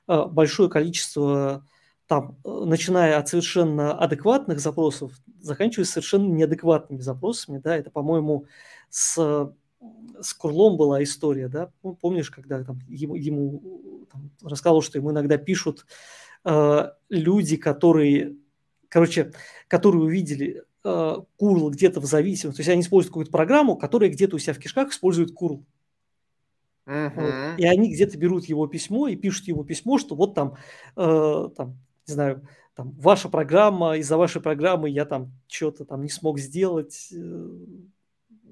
э, большое количество, там, э, начиная от совершенно адекватных запросов, заканчивая совершенно неадекватными запросами. Да? Это, по-моему, с с Курлом была история, да, ну, помнишь, когда там, ему, ему там, рассказывал, что ему иногда пишут э, люди, которые, короче, которые увидели э, Курл где-то в зависимости, то есть они используют какую-то программу, которая где-то у себя в кишках использует Курл. Uh-huh. Вот. И они где-то берут его письмо и пишут ему письмо, что вот там, э, там не знаю, там, ваша программа, из-за вашей программы я там что-то там не смог сделать, э,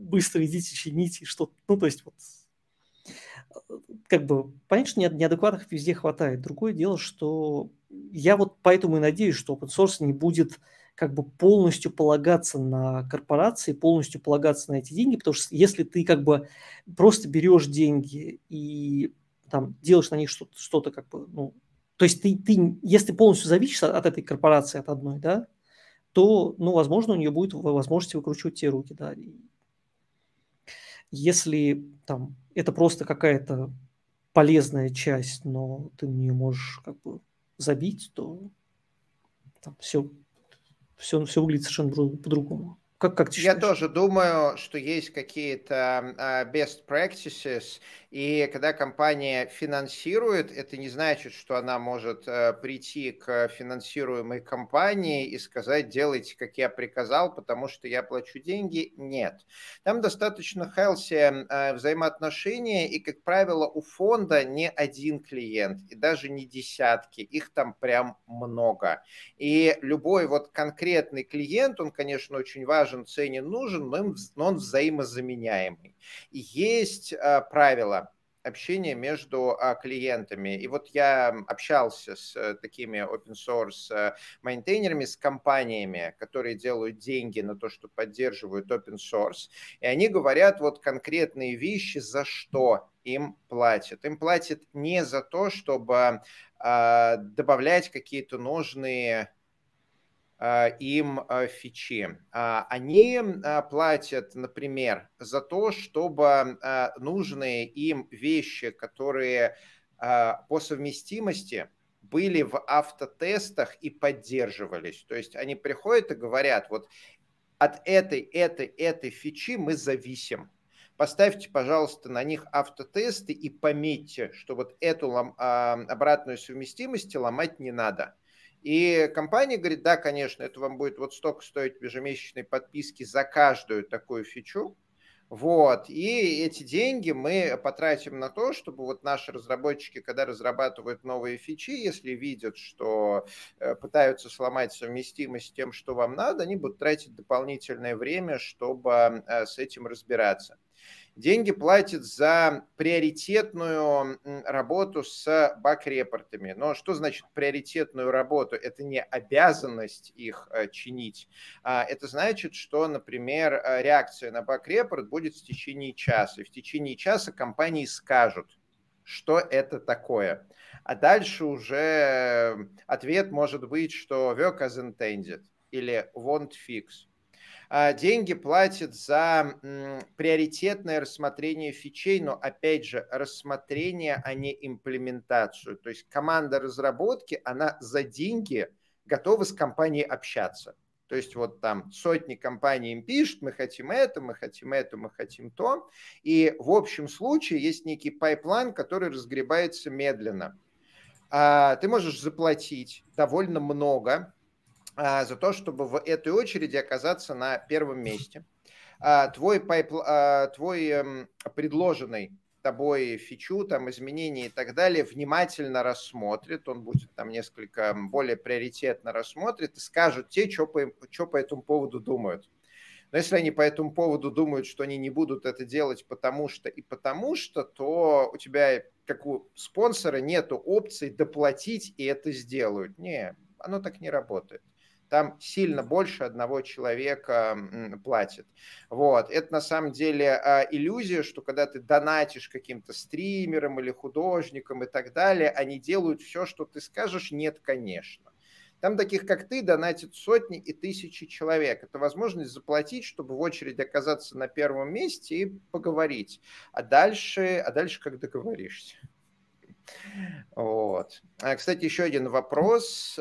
быстро идите, чините, что ну, то есть вот как бы, понятно, что неадекватных везде хватает. Другое дело, что я вот поэтому и надеюсь, что open source не будет как бы полностью полагаться на корпорации, полностью полагаться на эти деньги, потому что если ты как бы просто берешь деньги и там делаешь на них что-то, что-то как бы, ну, то есть ты, ты, если полностью зависишь от, этой корпорации, от одной, да, то, ну, возможно, у нее будет возможность выкручивать те руки, да, если там это просто какая-то полезная часть, но ты нее можешь как бы забить, то там все, все, все выглядит совершенно по-другому. Как, как ты Я тоже думаю, что есть какие-то uh, best practices, и когда компания финансирует, это не значит, что она может uh, прийти к финансируемой компании и сказать, делайте, как я приказал, потому что я плачу деньги. Нет. Там достаточно healthy uh, взаимоотношения, и, как правило, у фонда не один клиент, и даже не десятки, их там прям много. И любой вот конкретный клиент, он, конечно, очень важен, ценен, нужен, но он взаимозаменяемый. И есть правила общения между а, клиентами. И вот я общался с а, такими open source а, мейнтейнерами, с компаниями, которые делают деньги на то, что поддерживают open source, и они говорят вот конкретные вещи, за что им платят. Им платят не за то, чтобы а, добавлять какие-то нужные а, им а, фичи. А, они платят, например, за то, чтобы нужные им вещи, которые по совместимости были в автотестах и поддерживались. То есть они приходят и говорят, вот от этой, этой, этой фичи мы зависим. Поставьте, пожалуйста, на них автотесты и пометьте, что вот эту обратную совместимость ломать не надо. И компания говорит, да, конечно, это вам будет вот столько стоить ежемесячной подписки за каждую такую фичу. Вот, и эти деньги мы потратим на то, чтобы вот наши разработчики, когда разрабатывают новые фичи, если видят, что э, пытаются сломать совместимость с тем, что вам надо, они будут тратить дополнительное время, чтобы э, с этим разбираться деньги платят за приоритетную работу с баг-репортами. Но что значит приоритетную работу? Это не обязанность их э, чинить. А это значит, что, например, э, реакция на баг-репорт будет в течение часа. И в течение часа компании скажут, что это такое. А дальше уже э, ответ может быть, что work as intended или won't fix. А, деньги платят за приоритетное рассмотрение фичей, но опять же рассмотрение, а не имплементацию. То есть команда разработки, она за деньги готова с компанией общаться. То есть вот там сотни компаний им пишут, мы хотим это, мы хотим это, мы хотим то. И в общем случае есть некий пайплайн, который разгребается медленно. А, ты можешь заплатить довольно много за то, чтобы в этой очереди оказаться на первом месте. А, твой, пайп, а, твой эм, предложенный тобой фичу, там, изменения и так далее, внимательно рассмотрит, он будет там несколько более приоритетно рассмотрит и скажут те, что по, что по этому поводу думают. Но если они по этому поводу думают, что они не будут это делать потому что и потому что, то у тебя, как у спонсора, нет опции доплатить и это сделают. Не, оно так не работает там сильно больше одного человека платит. Вот. Это на самом деле а, иллюзия, что когда ты донатишь каким-то стримерам или художникам и так далее, они делают все, что ты скажешь. Нет, конечно. Там таких, как ты, донатят сотни и тысячи человек. Это возможность заплатить, чтобы в очереди оказаться на первом месте и поговорить. А дальше, а дальше как договоришься. Вот. А, кстати, еще один вопрос.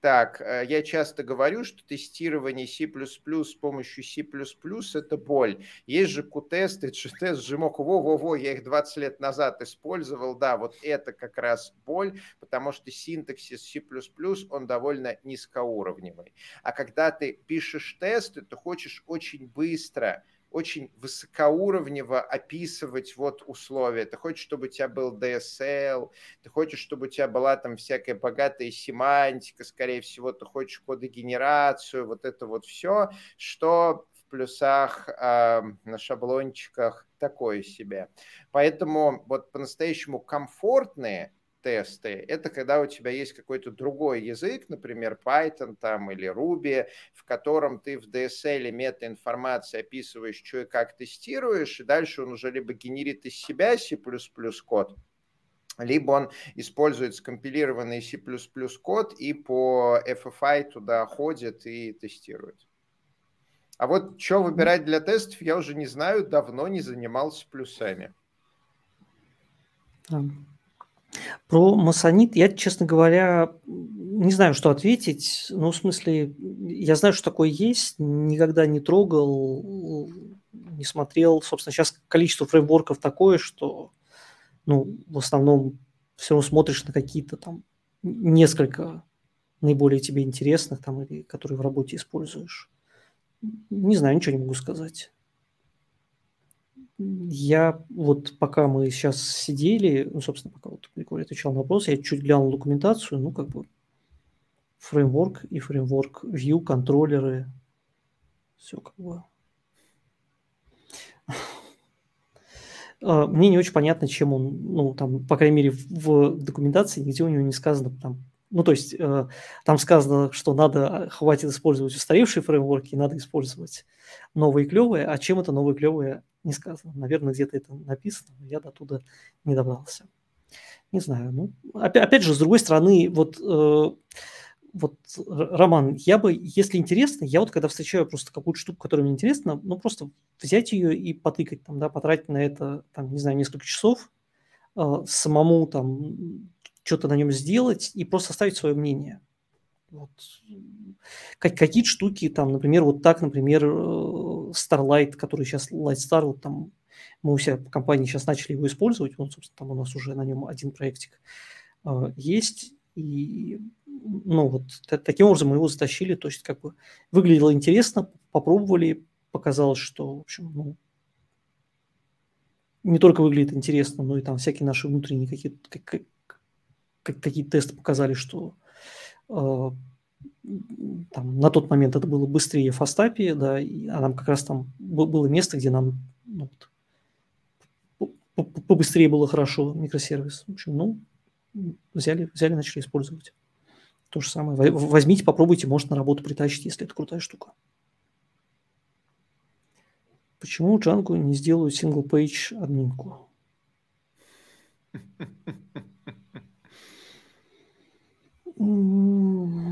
Так, э, я часто говорю, что тестирование C++ с помощью C++ – это боль. Есть же Q-тест, тест Жмок, во-во-во, я их 20 лет назад использовал. Да, вот это как раз боль, потому что синтаксис C++, он довольно низкоуровневый. А когда ты пишешь тесты, то хочешь очень быстро – очень высокоуровнево описывать вот условия. Ты хочешь, чтобы у тебя был DSL, ты хочешь, чтобы у тебя была там всякая богатая семантика, скорее всего, ты хочешь кодогенерацию, вот это вот все, что в плюсах э, на шаблончиках такое себе. Поэтому вот по-настоящему комфортные тесты, это когда у тебя есть какой-то другой язык, например, Python там или Ruby, в котором ты в DSL метаинформации описываешь, что и как тестируешь, и дальше он уже либо генерит из себя C++ код, либо он использует скомпилированный C++ код и по FFI туда ходит и тестирует. А вот что выбирать для тестов, я уже не знаю, давно не занимался плюсами. Про масонит я, честно говоря, не знаю, что ответить. Ну, в смысле, я знаю, что такое есть, никогда не трогал, не смотрел. Собственно, сейчас количество фреймворков такое, что, ну, в основном все равно смотришь на какие-то там несколько наиболее тебе интересных, там, или которые в работе используешь. Не знаю, ничего не могу сказать. Я вот пока мы сейчас сидели, ну, собственно, пока вот Григорий отвечал на вопрос, я чуть глянул документацию, ну, как бы фреймворк и фреймворк view, контроллеры, все как бы. А, мне не очень понятно, чем он, ну, там, по крайней мере, в документации нигде у него не сказано, там, ну, то есть, э, там сказано, что надо, хватит использовать устаревшие фреймворки, надо использовать новые клевые, а чем это новые клевые не сказано. Наверное, где-то это написано, но я до туда не добрался. Не знаю. Ну, опять, опять же, с другой стороны, вот, э, вот, Роман, я бы, если интересно, я вот когда встречаю просто какую-то штуку, которая мне интересна, ну, просто взять ее и потыкать, там, да, потратить на это, там, не знаю, несколько часов, э, самому там что-то на нем сделать и просто оставить свое мнение. Вот. Какие-то штуки, там, например, вот так, например, э, Starlight, который сейчас Lightstar, вот там мы у себя в компании сейчас начали его использовать, вот, собственно, там у нас уже на нем один проектик э, есть, и, ну, вот таким образом мы его затащили, то есть, как бы, выглядело интересно, попробовали, показалось, что, в общем, ну, не только выглядит интересно, но и там всякие наши внутренние какие-то какие тесты показали, что Э, там, на тот момент это было быстрее Фастапи, да, и, а нам как раз там было место, где нам ну, побыстрее было хорошо микросервис. В общем, ну, взяли, взяли, начали использовать. То же самое. Возьмите, попробуйте, может на работу притащить, если это крутая штука. Почему Django не сделают single-page админку?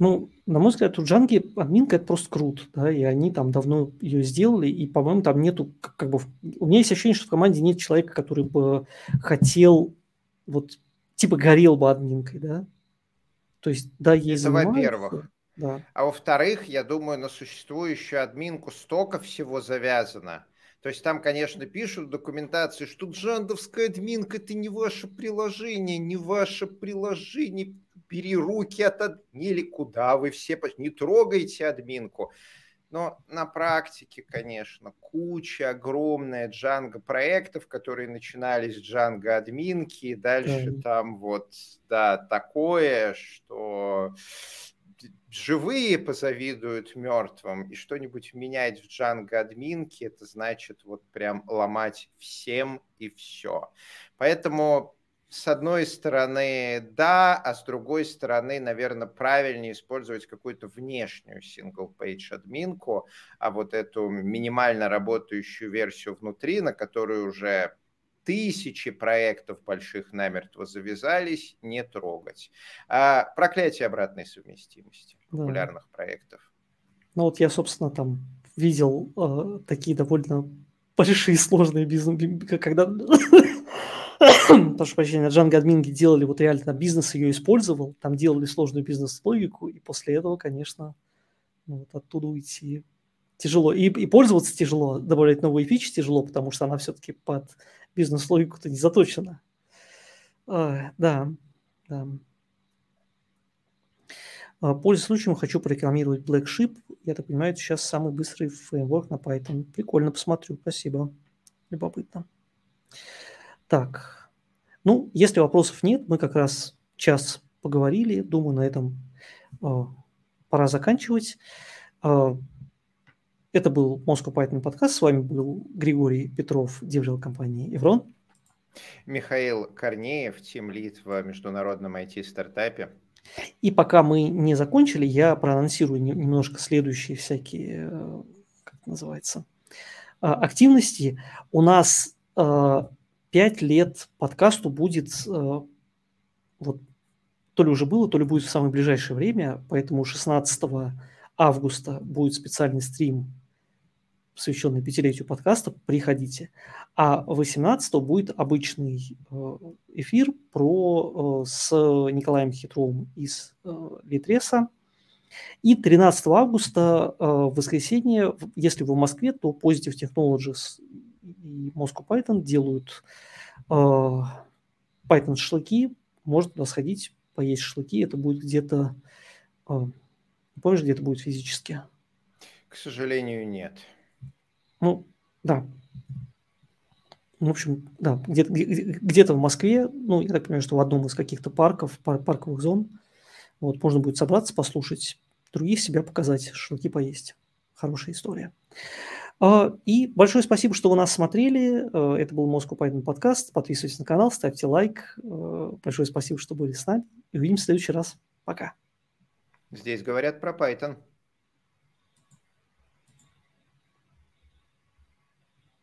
Ну, на мой взгляд, у Джанги админка это просто круто, да, и они там давно ее сделали, и, по-моему, там нету, как, бы, у меня есть ощущение, что в команде нет человека, который бы хотел, вот, типа, горел бы админкой, да, то есть, да, есть Это во-первых. Да. А во-вторых, я думаю, на существующую админку столько всего завязано, то есть там, конечно, пишут в документации, что джандовская админка – это не ваше приложение, не ваше приложение. Бери руки от админки, куда вы все, не трогайте админку. Но на практике, конечно, куча огромная Django проектов, которые начинались с Django админки, и дальше да. там вот, да, такое, что живые позавидуют мертвым, и что-нибудь менять в Django админке, это значит вот прям ломать всем и все. Поэтому с одной стороны, да, а с другой стороны, наверное, правильнее использовать какую-то внешнюю single-page админку, а вот эту минимально работающую версию внутри, на которую уже тысячи проектов больших намертво завязались, не трогать. А проклятие обратной совместимости популярных да. проектов. Ну вот я, собственно, там видел э, такие довольно большие сложные бизнес, когда прошу прощения, Django админги делали вот реально бизнес ее использовал, там делали сложную бизнес-логику, и после этого, конечно, ну, вот оттуда уйти тяжело. И, и пользоваться тяжело, добавлять новые фичи тяжело, потому что она все-таки под бизнес-логику-то не заточена. А, да, да. А, пользуясь случаем, хочу прорекламировать Black Sheep. Я так понимаю, это сейчас самый быстрый фреймворк на Python. Прикольно, посмотрю. Спасибо. Любопытно. Так. Ну, если вопросов нет, мы как раз час поговорили. Думаю, на этом э, пора заканчивать. Э, это был Moscow Python подкаст. С вами был Григорий Петров, деврел компании Еврон. Михаил Корнеев, тим лид в международном IT-стартапе. И пока мы не закончили, я проанонсирую немножко следующие всякие, э, как это называется, а, активности. У нас пять лет подкасту будет, э, вот, то ли уже было, то ли будет в самое ближайшее время, поэтому 16 августа будет специальный стрим посвященный пятилетию подкаста, приходите. А 18 будет обычный э, эфир про, с Николаем Хитровым из Литреса. И 13 августа, в воскресенье, если вы в Москве, то Positive Technologies и Moscow Python делают Python шашлыки. Можно туда сходить, поесть шашлыки. Это будет где-то... Помнишь, где это будет физически? К сожалению, нет. Ну, да. В общем, да, где-то, где-то в Москве, ну, я так понимаю, что в одном из каких-то парков, пар- парковых зон, вот, можно будет собраться, послушать других, себя показать, шашлыки поесть. Хорошая история. А, и большое спасибо, что вы нас смотрели. А, это был Moscow Python подкаст. Подписывайтесь на канал, ставьте лайк. А, большое спасибо, что были с нами. И увидимся в следующий раз. Пока. Здесь говорят про Python.